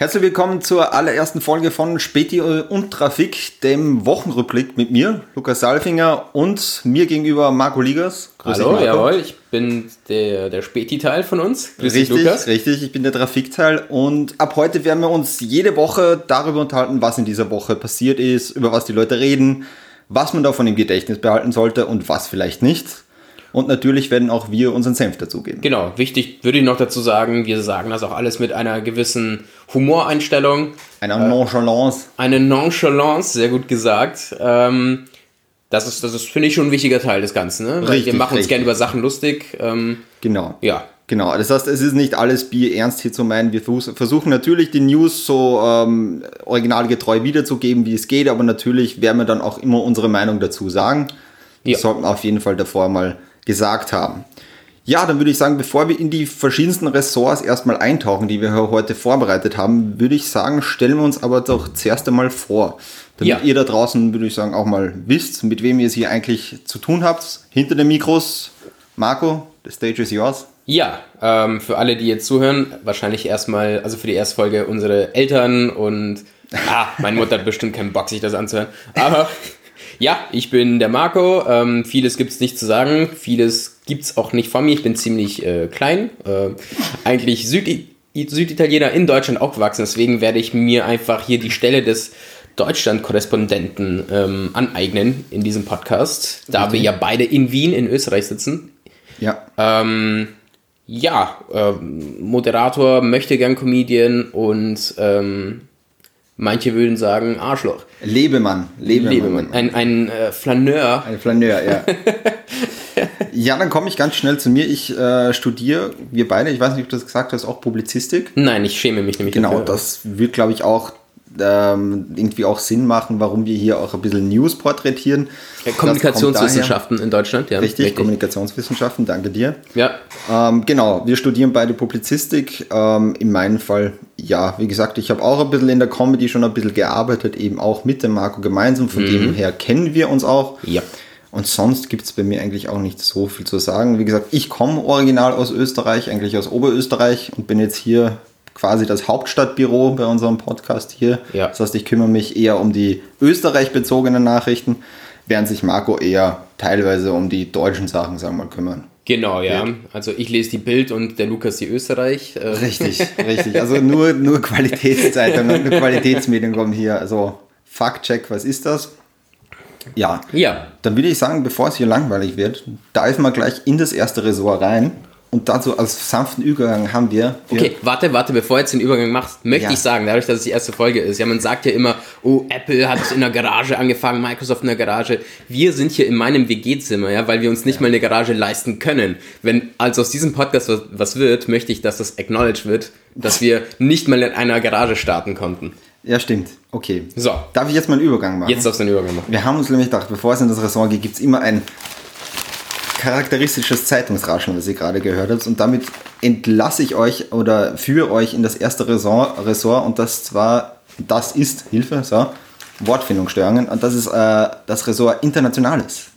Herzlich willkommen zur allerersten Folge von Späti und Trafik, dem Wochenrückblick mit mir, Lukas Salfinger und mir gegenüber Marco Ligas. Grüß Hallo, jawohl, ich bin der, der Späti-Teil von uns. Grüß richtig, dich, Lukas. richtig, ich bin der Trafikteil und ab heute werden wir uns jede Woche darüber unterhalten, was in dieser Woche passiert ist, über was die Leute reden, was man davon im Gedächtnis behalten sollte und was vielleicht nicht. Und natürlich werden auch wir unseren Senf dazugeben. Genau, wichtig würde ich noch dazu sagen, wir sagen das auch alles mit einer gewissen Humoreinstellung. Einer äh, Nonchalance. Eine Nonchalance, sehr gut gesagt. Ähm, das ist, das ist finde ich, schon ein wichtiger Teil des Ganzen. Ne? Richtig, wir machen uns gerne über Sachen lustig. Ähm, genau. Ja. Genau, das heißt, es ist nicht alles Bier ernst hier zu meinen. Wir versuchen natürlich die News so ähm, originalgetreu wiederzugeben, wie es geht, aber natürlich werden wir dann auch immer unsere Meinung dazu sagen. Ja. Das sollten wir auf jeden Fall davor mal gesagt haben. Ja, dann würde ich sagen, bevor wir in die verschiedensten Ressorts erstmal eintauchen, die wir heute vorbereitet haben, würde ich sagen, stellen wir uns aber doch zuerst einmal vor. Damit ja. ihr da draußen, würde ich sagen, auch mal wisst, mit wem ihr es hier eigentlich zu tun habt. Hinter den Mikros, Marco, the stage is yours. Ja, ähm, für alle, die jetzt zuhören, wahrscheinlich erstmal, also für die erste Folge unsere Eltern und ah, meine Mutter hat bestimmt keinen Bock, sich das anzuhören. Aber ja, ich bin der Marco. Ähm, vieles gibt es nicht zu sagen. Vieles gibt es auch nicht von mir. Ich bin ziemlich äh, klein. Äh, eigentlich Südi Süditaliener in Deutschland aufgewachsen. Deswegen werde ich mir einfach hier die Stelle des Deutschland-Korrespondenten ähm, aneignen in diesem Podcast, da okay. wir ja beide in Wien in Österreich sitzen. Ja. Ähm, ja, äh, Moderator, möchte gern Comedian und ähm, Manche würden sagen Arschloch. Lebemann. Lebemann. Lebemann. Ein, ein äh, Flaneur. Ein Flaneur, ja. ja, dann komme ich ganz schnell zu mir. Ich äh, studiere, wir beide, ich weiß nicht, ob du das gesagt hast, auch Publizistik. Nein, ich schäme mich nämlich Genau, dafür. das wird, glaube ich, auch ähm, irgendwie auch Sinn machen, warum wir hier auch ein bisschen News porträtieren. Ja, Kommunikationswissenschaften in Deutschland, ja. Richtig, richtig, Kommunikationswissenschaften, danke dir. Ja. Ähm, genau, wir studieren beide Publizistik. Ähm, in meinem Fall, ja, wie gesagt, ich habe auch ein bisschen in der Comedy schon ein bisschen gearbeitet, eben auch mit dem Marco gemeinsam. Von mhm. dem her kennen wir uns auch. Ja. Und sonst gibt es bei mir eigentlich auch nicht so viel zu sagen. Wie gesagt, ich komme original aus Österreich, eigentlich aus Oberösterreich und bin jetzt hier quasi das Hauptstadtbüro bei unserem Podcast hier. Ja. Das heißt, ich kümmere mich eher um die österreich-bezogenen Nachrichten, während sich Marco eher teilweise um die deutschen Sachen, sagen wir mal, kümmern. Genau, ja. Also ich lese die Bild und der Lukas die Österreich. Äh. Richtig, richtig. Also nur, nur Qualitätszeitungen, nur Qualitätsmedien kommen hier. Also Faktcheck, was ist das? Ja. Ja. Dann würde ich sagen, bevor es hier langweilig wird, dive mal gleich in das erste Ressort rein. Und dazu als sanften Übergang haben wir. Okay, warte, warte, bevor du jetzt den Übergang machst, möchte ja. ich sagen, dadurch, dass es die erste Folge ist, ja, man sagt ja immer, oh, Apple hat es in der Garage angefangen, Microsoft in der Garage. Wir sind hier in meinem WG-Zimmer, ja, weil wir uns nicht ja. mal eine Garage leisten können. Wenn also aus diesem Podcast was, was wird, möchte ich, dass das acknowledged wird, dass wir nicht mal in einer Garage starten konnten. Ja, stimmt. Okay. So. Darf ich jetzt mal einen Übergang machen? Jetzt darfst du einen Übergang machen. Wir haben uns nämlich gedacht, bevor es in das Ressort geht, gibt es immer ein charakteristisches Zeitungsrascheln, was ihr gerade gehört habt. Und damit entlasse ich euch oder führe euch in das erste Ressort, Ressort und das zwar, das ist, Hilfe, so, Wortfindungsstörungen. Und das ist äh, das Ressort Internationales.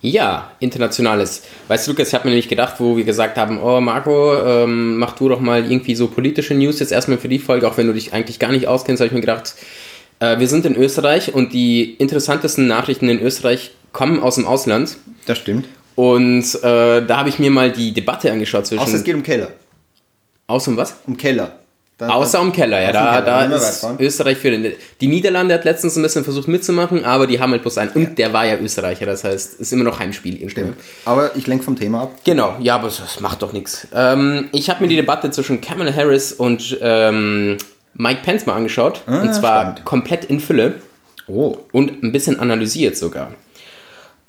Ja, Internationales. Weißt du, Lukas, ich habe mir nämlich gedacht, wo wir gesagt haben, oh Marco, ähm, mach du doch mal irgendwie so politische News jetzt erstmal für die Folge, auch wenn du dich eigentlich gar nicht auskennst, habe ich mir gedacht, äh, wir sind in Österreich und die interessantesten Nachrichten in Österreich kommen aus dem Ausland. Das stimmt. Und äh, da habe ich mir mal die Debatte angeschaut zwischen. Außer es geht um Keller. Außer um was? Um Keller. Dann, Außer um Keller, ja. Da, Keller. da ist Österreich für den. Die Niederlande hat letztens ein bisschen versucht mitzumachen, aber die haben halt bloß einen. Und ja. der war ja Österreicher, das heißt, es ist immer noch Heimspiel. Stimmt. Aber ich lenke vom Thema ab. Genau, ja, aber das macht doch nichts. Ähm, ich habe mir die Debatte zwischen Kamala Harris und ähm, Mike Pence mal angeschaut. Ah, und zwar spannend. komplett in Fülle. Oh. Und ein bisschen analysiert sogar.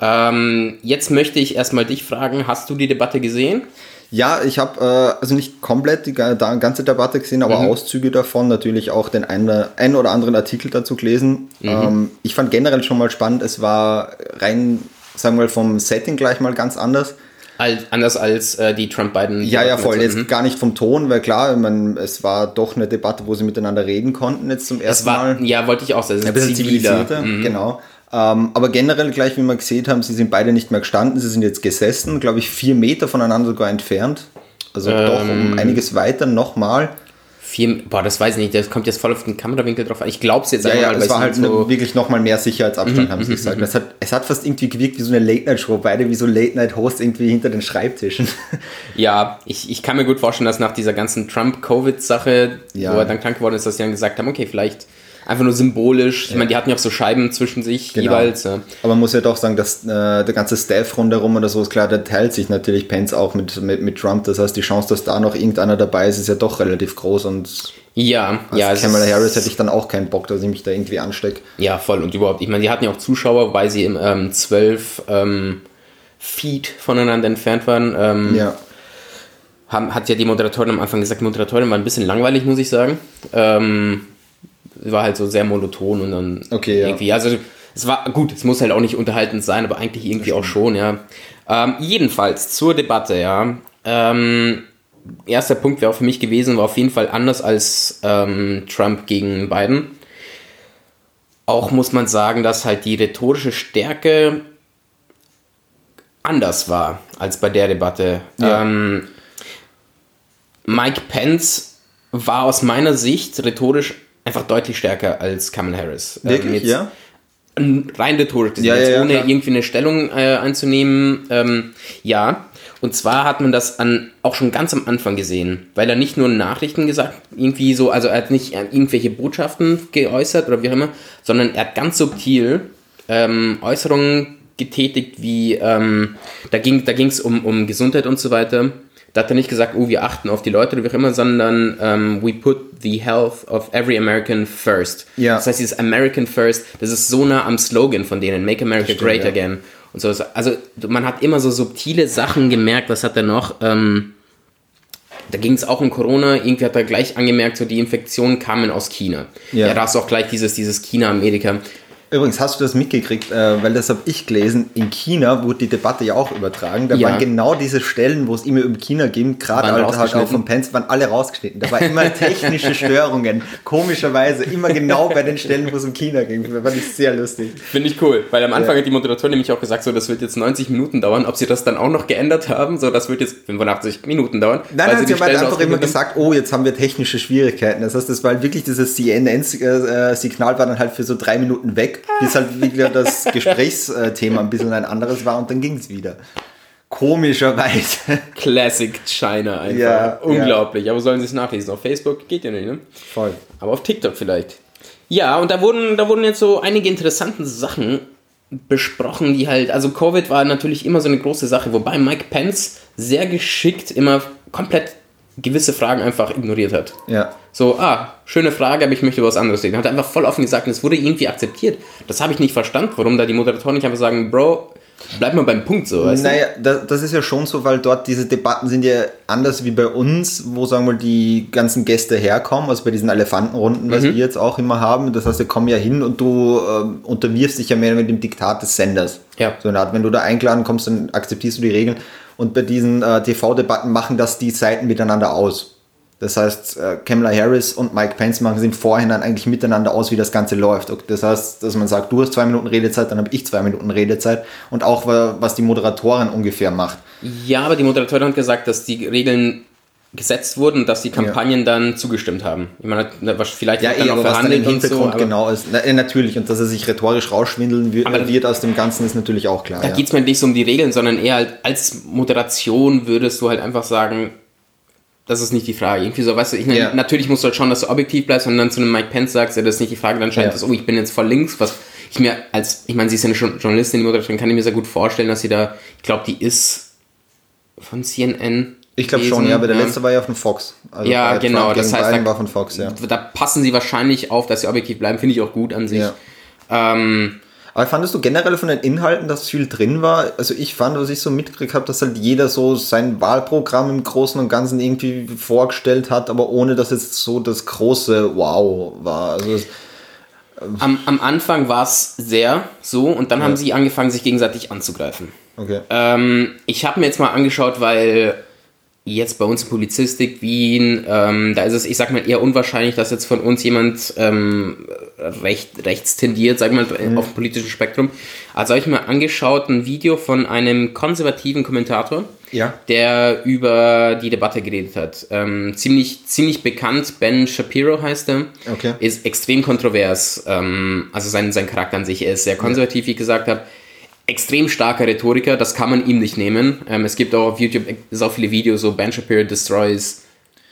Ähm, jetzt möchte ich erstmal dich fragen, hast du die Debatte gesehen? Ja, ich habe äh, also nicht komplett die ganze Debatte gesehen, aber mhm. Auszüge davon, natürlich auch den einen, einen oder anderen Artikel dazu gelesen. Mhm. Ähm, ich fand generell schon mal spannend, es war rein, sagen wir mal, vom Setting gleich mal ganz anders. Als, anders als äh, die Trump-Biden. Ja, ja, voll. Jetzt mhm. gar nicht vom Ton, weil klar, ich mein, es war doch eine Debatte, wo sie miteinander reden konnten, jetzt zum ersten war, Mal. Ja, wollte ich auch sagen. Ein bisschen zivilisierter, mhm. genau. Ähm, aber generell, gleich wie wir gesehen haben, sie sind beide nicht mehr gestanden, sie sind jetzt gesessen, glaube ich, vier Meter voneinander sogar entfernt. Also ähm, doch um einiges weiter nochmal. Vier, boah, das weiß ich nicht, das kommt jetzt voll auf den Kamerawinkel drauf an. Ich glaube es jetzt Ja, einfach ja, mal, es war halt so, wirklich nochmal mehr Sicherheitsabstand, haben sie gesagt. Es hat, es hat fast irgendwie gewirkt wie so eine Late-Night-Show, beide wie so Late-Night-Hosts irgendwie hinter den Schreibtischen. Ja, ich, ich kann mir gut vorstellen, dass nach dieser ganzen Trump-Covid-Sache, Ja. wo er dann krank geworden ist, dass sie dann gesagt haben, okay, vielleicht einfach nur symbolisch. Ich meine, die hatten ja auch so Scheiben zwischen sich Genau. jeweils. Ja. Aber man muss ja doch sagen, dass äh, der ganze Staff rundherum oder so ist klar, der teilt sich natürlich Pence auch mit, mit, mit Trump. Das heißt, die Chance, dass da noch irgendeiner dabei ist, ist ja doch relativ groß. Und Ja, als ja, Kamala Harris hätte ich dann auch keinen Bock, dass ich mich da irgendwie anstecke. Ja, voll. Und überhaupt, ich meine, die hatten ja auch Zuschauer, wobei sie im ähm, zwölf ähm, Feet voneinander entfernt waren. Ähm, Ja. haben, hat ja die Moderatorin am Anfang gesagt, die Moderatorin war ein bisschen langweilig, muss ich sagen. Ähm, war halt so sehr monoton und dann Okay, ja. irgendwie, also es war gut, es muss halt auch nicht unterhaltend sein, aber eigentlich irgendwie auch schon, ja. Ähm, jedenfalls zur Debatte, ja. Ähm, erster Punkt wäre auch für mich gewesen, war auf jeden Fall anders als ähm, Trump gegen Biden. Auch muss man sagen, dass halt die rhetorische Stärke anders war als bei der Debatte. Ja. Ähm, Mike Pence war aus meiner Sicht rhetorisch einfach deutlich stärker als Kamala Harris. Ähm, Wirklich, jetzt ja? Rein rhetorisch Ja, ja, ohne klar. irgendwie eine Stellung äh, einzunehmen. Ähm, ja, und zwar hat man das an, auch schon ganz am Anfang gesehen, weil er nicht nur Nachrichten gesagt, irgendwie so, also er hat nicht irgendwelche Botschaften geäußert oder wie auch immer, sondern er hat ganz subtil ähm, Äußerungen getätigt, wie ähm, da ging da es um, um Gesundheit und so weiter. Da hat er nicht gesagt, oh, wir achten auf die Leute oder wie auch immer, sondern ähm, we put the health of every American first. Ja. Das heißt, dieses American first, das ist so nah am Slogan von denen, Make America stimmt, Great ja. Again. Und so. Also man hat immer so subtile Sachen gemerkt, was hat er noch? Ähm, da ging es auch um Corona, irgendwie hat er gleich angemerkt, so die Infektionen kamen aus China. Ja. Ja, da du auch gleich dieses, dieses China-Amerika. Übrigens, hast du das mitgekriegt, äh, weil das habe ich gelesen, in China wurde die Debatte ja auch übertragen. Da Ja. waren genau diese Stellen, wo es immer um China ging, gerade Waren halt, auch von Pence, waren alle rausgeschnitten. Da war immer technische Störungen, komischerweise, immer genau bei den Stellen, wo es um China ging. Das fand ich sehr lustig. Finde ich cool, weil am Anfang Ja. hat die Moderatorin nämlich auch gesagt, so das wird jetzt 90 Minuten dauern. Ob sie das dann auch noch geändert haben, so das wird jetzt 85 Minuten dauern. Nein, nein, die sie haben halt einfach immer gesagt, oh, jetzt haben wir technische Schwierigkeiten. Das heißt, das war wirklich dieses CNN-Signal war dann halt für so drei Minuten weg, bis halt wieder das Gesprächsthema ein bisschen ein anderes war und dann ging es wieder. Komischerweise. Classic China einfach. Ja, Unglaublich. Aber sollen sie es nachlesen? Auf Facebook geht ja nicht, ne? Voll. Aber auf TikTok vielleicht. Ja, und da wurden, da wurden jetzt so einige interessante Sachen besprochen, die halt, also Covid war natürlich immer so eine große Sache, wobei Mike Pence sehr geschickt immer komplett gewisse Fragen einfach ignoriert hat. Ja. So, ah, schöne Frage, aber ich möchte was anderes sehen. Hat er einfach voll offen gesagt und es wurde irgendwie akzeptiert. Das habe ich nicht verstanden, warum da die Moderatoren nicht einfach sagen, Bro, bleib mal beim Punkt so, weißt Naja, das, das ist ja schon so, weil dort diese Debatten sind ja anders wie bei uns, wo sagen wir mal die ganzen Gäste herkommen, also bei diesen Elefantenrunden, was wir jetzt auch immer haben. Das heißt, die kommen ja hin und du ähm, unterwirfst dich ja mehr mit dem Diktat des Senders. Ja. So eine Art, wenn du da eingeladen kommst, dann akzeptierst du die Regeln. Und bei diesen äh, TV-Debatten machen das die Seiten miteinander aus. Das heißt, äh, Kamala Harris und Mike Pence machen es im Vorhinein eigentlich miteinander aus, wie das Ganze läuft. Das heißt, dass man sagt, du hast zwei Minuten Redezeit, dann habe ich zwei Minuten Redezeit. Und auch, wa- was die Moderatorin ungefähr macht. Ja, aber die Moderatorin hat gesagt, dass die Regeln gesetzt wurden dass die Kampagnen dann zugestimmt haben. Ich meine, vielleicht Ja, wird eh, dann auch dann verhandelt und so, genau ist. Na, äh, natürlich, und dass er sich rhetorisch rausschwindeln wird, Aber- wird aus dem Ganzen, ist natürlich auch klar. Da ja. geht es mir nicht so um die Regeln, sondern eher halt als Moderation würdest du halt einfach sagen, das ist nicht die Frage. Irgendwie so, weißt du, ich, Ja. natürlich musst du halt schauen, dass du objektiv bleibst und dann zu einem Mike Pence sagst, ja, das ist nicht die Frage, dann scheint Ja. das, oh, ich bin jetzt voll links, was ich mir als, ich meine, sie ist ja eine Jour- Journalistin, die Moderatorin, kann ich mir sehr gut vorstellen, dass sie da, ich glaube, die ist von CNN. Ich glaube schon, ja, aber der letzte war ja von Fox. Also Ja, genau, das heißt, da- war von Fox, ja. Da passen sie wahrscheinlich auf, dass sie objektiv bleiben, finde ich auch gut an sich. Ja. Ähm, Aber fandest du generell von den Inhalten, dass viel drin war? Also ich fand, was ich so mitgekriegt habe, dass halt jeder so sein Wahlprogramm im Großen und Ganzen irgendwie vorgestellt hat, aber ohne dass es so das große Wow war. Also am, am Anfang war es sehr so und dann haben sie angefangen, sich gegenseitig anzugreifen. okay. Ähm, ich habe mir jetzt mal angeschaut, weil jetzt bei uns in Publizistik Wien, ähm, da ist es, ich sag mal, eher unwahrscheinlich, dass jetzt von uns jemand ähm, recht, rechts tendiert, sag mal, mhm. auf dem politischen Spektrum. Also habe ich mir angeschaut ein Video von einem konservativen Kommentator, ja. der über die Debatte geredet hat. Ähm, ziemlich, ziemlich bekannt, Ben Shapiro heißt er. Okay. Ist extrem kontrovers. Ähm, also sein, sein Charakter an sich, ist sehr konservativ, wie ich gesagt habe extrem starker Rhetoriker, das kann man ihm nicht nehmen. Ähm, es gibt auch auf YouTube so viele Videos, so Ben Shapiro destroys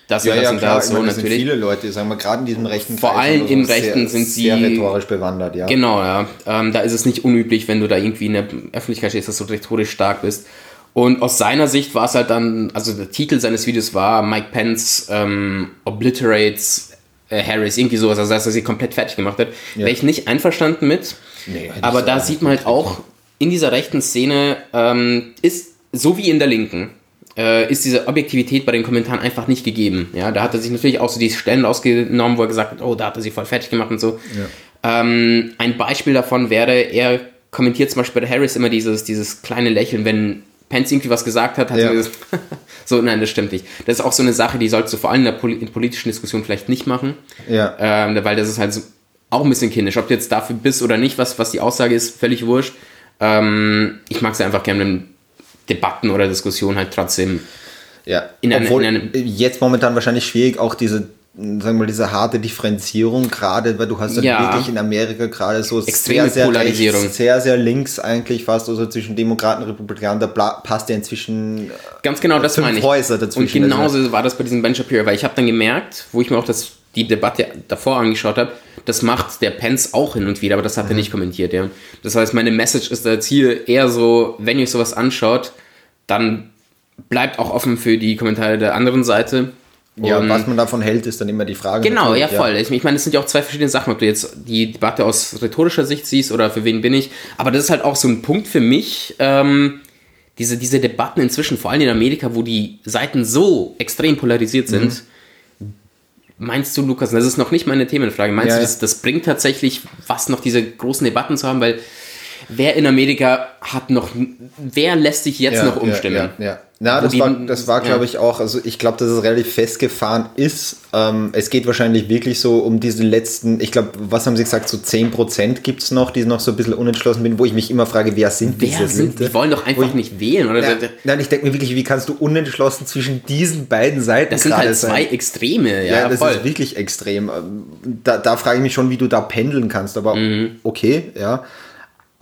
das ja, und das ja, und klar. das. So meine, natürlich. Sind viele Leute, sagen wir, gerade in diesem rechten Vor Kreis allem im Rechten sehr, sind sie sehr rhetorisch bewandert, ja. Genau, ja. Ähm, da ist es nicht unüblich, wenn du da irgendwie in der Öffentlichkeit stehst, dass du rhetorisch stark bist. Und aus seiner Sicht war es halt dann, also der Titel seines Videos war Mike Pence ähm, obliterates äh, Harris, irgendwie sowas, also dass er sie komplett fertig gemacht hat. Ja. Wäre ich nicht einverstanden mit. Nee, aber da sieht man halt auch, in dieser rechten Szene ähm, ist, so wie in der linken, äh, ist diese Objektivität bei den Kommentaren einfach nicht gegeben. Ja, da hat er sich natürlich auch so die Stellen ausgenommen, wo er gesagt hat, oh, da hat er sie voll fertig gemacht und so. Ja. Ähm, ein Beispiel davon wäre, er kommentiert zum Beispiel bei Harris immer dieses, dieses kleine Lächeln, wenn Pence irgendwie was gesagt hat, hat Ja. er gesagt, so, nein, das stimmt nicht. Das ist auch so eine Sache, die sollst du vor allem in der Poli in politischen Diskussion vielleicht nicht machen, Ja. ähm, weil das ist halt so, auch ein bisschen kindisch. Ob du jetzt dafür bist oder nicht, was, was die Aussage ist, völlig wurscht. Ähm, ich mag es einfach gerne in Debatten oder Diskussionen halt trotzdem. Ja, In eine- obwohl in einem- jetzt momentan wahrscheinlich schwierig, auch diese, sagen wir mal, diese harte Differenzierung, gerade weil du hast ja, Ja. wirklich in Amerika gerade so Extreme sehr, sehr Polarisierung. rechts, sehr, sehr links eigentlich fast, also zwischen Demokraten und Republikanern, da passt ja inzwischen Ganz genau, das meine ich. Häuser dazwischen. Und genauso war das bei diesem Ben Shapiro, weil ich habe dann gemerkt, wo ich mir auch das, die Debatte davor angeschaut habe, das macht der Pence auch hin und wieder, aber das hat er nicht kommentiert. Ja. Das heißt, meine Message ist jetzt hier eher so, wenn ihr euch sowas anschaut, dann bleibt auch offen für die Kommentare der anderen Seite. ja, Und- was man davon hält, ist dann immer die Frage. Genau, ja voll. Ich ich meine, es sind ja auch zwei verschiedene Sachen, ob du jetzt die Debatte aus rhetorischer Sicht siehst oder für wen bin ich. Aber das ist halt auch so ein Punkt für mich, ähm, diese, diese Debatten inzwischen, vor allem in Amerika, wo die Seiten so extrem polarisiert sind. Meinst du, Lukas, das ist noch nicht meine Themenfrage, meinst Ja, du, das, das bringt tatsächlich was, noch diese großen Debatten zu haben? Weil wer in Amerika hat noch, wer lässt sich jetzt Ja, noch umstimmen? Ja, ja. Na, das die- war, das war glaube ich, auch, also ich glaube, dass es relativ festgefahren ist. Ähm, es geht wahrscheinlich wirklich so um diese letzten, ich glaube, was haben sie gesagt, so 10% gibt es noch, die noch so ein bisschen unentschlossen sind, wo ich mich immer frage, wer sind Wer diese sind, Leute? die wollen doch einfach nicht wählen, oder? Ja, nein, ich denke mir wirklich, wie kannst du unentschlossen zwischen diesen beiden Seiten Das sind halt zwei sein? Extreme, ja, Ja, das voll. ist wirklich extrem. Ähm, Da, da frage ich mich schon, wie du da pendeln kannst, aber Mhm. okay, ja.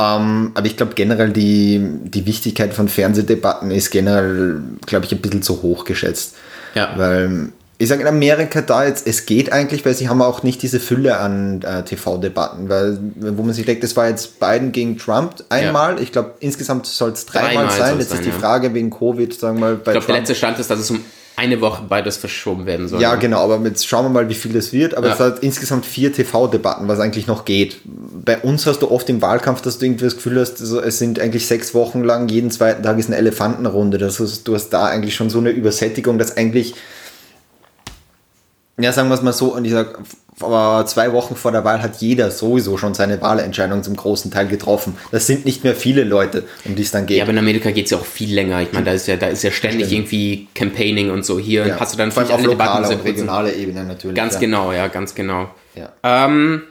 Ähm, aber ich glaube generell, die, die Wichtigkeit von Fernsehdebatten ist generell, glaube ich, ein bisschen zu hoch geschätzt. Ja. Weil ich sage in Amerika da jetzt, es geht eigentlich, weil sie haben auch nicht diese Fülle an äh, TV-Debatten, weil wo man sich denkt, das war jetzt Biden gegen Trump einmal, ich glaube insgesamt soll es dreimal Dreimal sein, jetzt ist die ja. Frage wegen Covid, sagen wir mal, bei Ich glaube, der letzte Stand ist, dass es um eine Woche beides verschoben werden soll. Ja, genau, aber jetzt schauen wir mal, wie viel das wird. Aber Ja. es hat insgesamt vier TV-Debatten, was eigentlich noch geht. Bei uns hast du oft im Wahlkampf, dass du irgendwie das Gefühl hast, also es sind eigentlich sechs Wochen lang, jeden zweiten Tag ist eine Elefantenrunde. Das heißt, du hast da eigentlich schon so eine Übersättigung, dass eigentlich, ja, sagen wir es mal so, und ich sag, vor zwei Wochen vor der Wahl hat jeder sowieso schon seine Wahlentscheidung zum großen Teil getroffen. Das sind nicht mehr viele Leute, um die es dann geht. Ja, aber in Amerika geht es ja auch viel länger. Ich meine, da ist ja, da ist ja ständig Stimmt. irgendwie Campaigning und so. Hier Ja, hast du dann vor allem vielleicht auf lokaler und regionaler Ebene natürlich. Ganz ja. genau, ja, ganz genau. Ja. Ähm,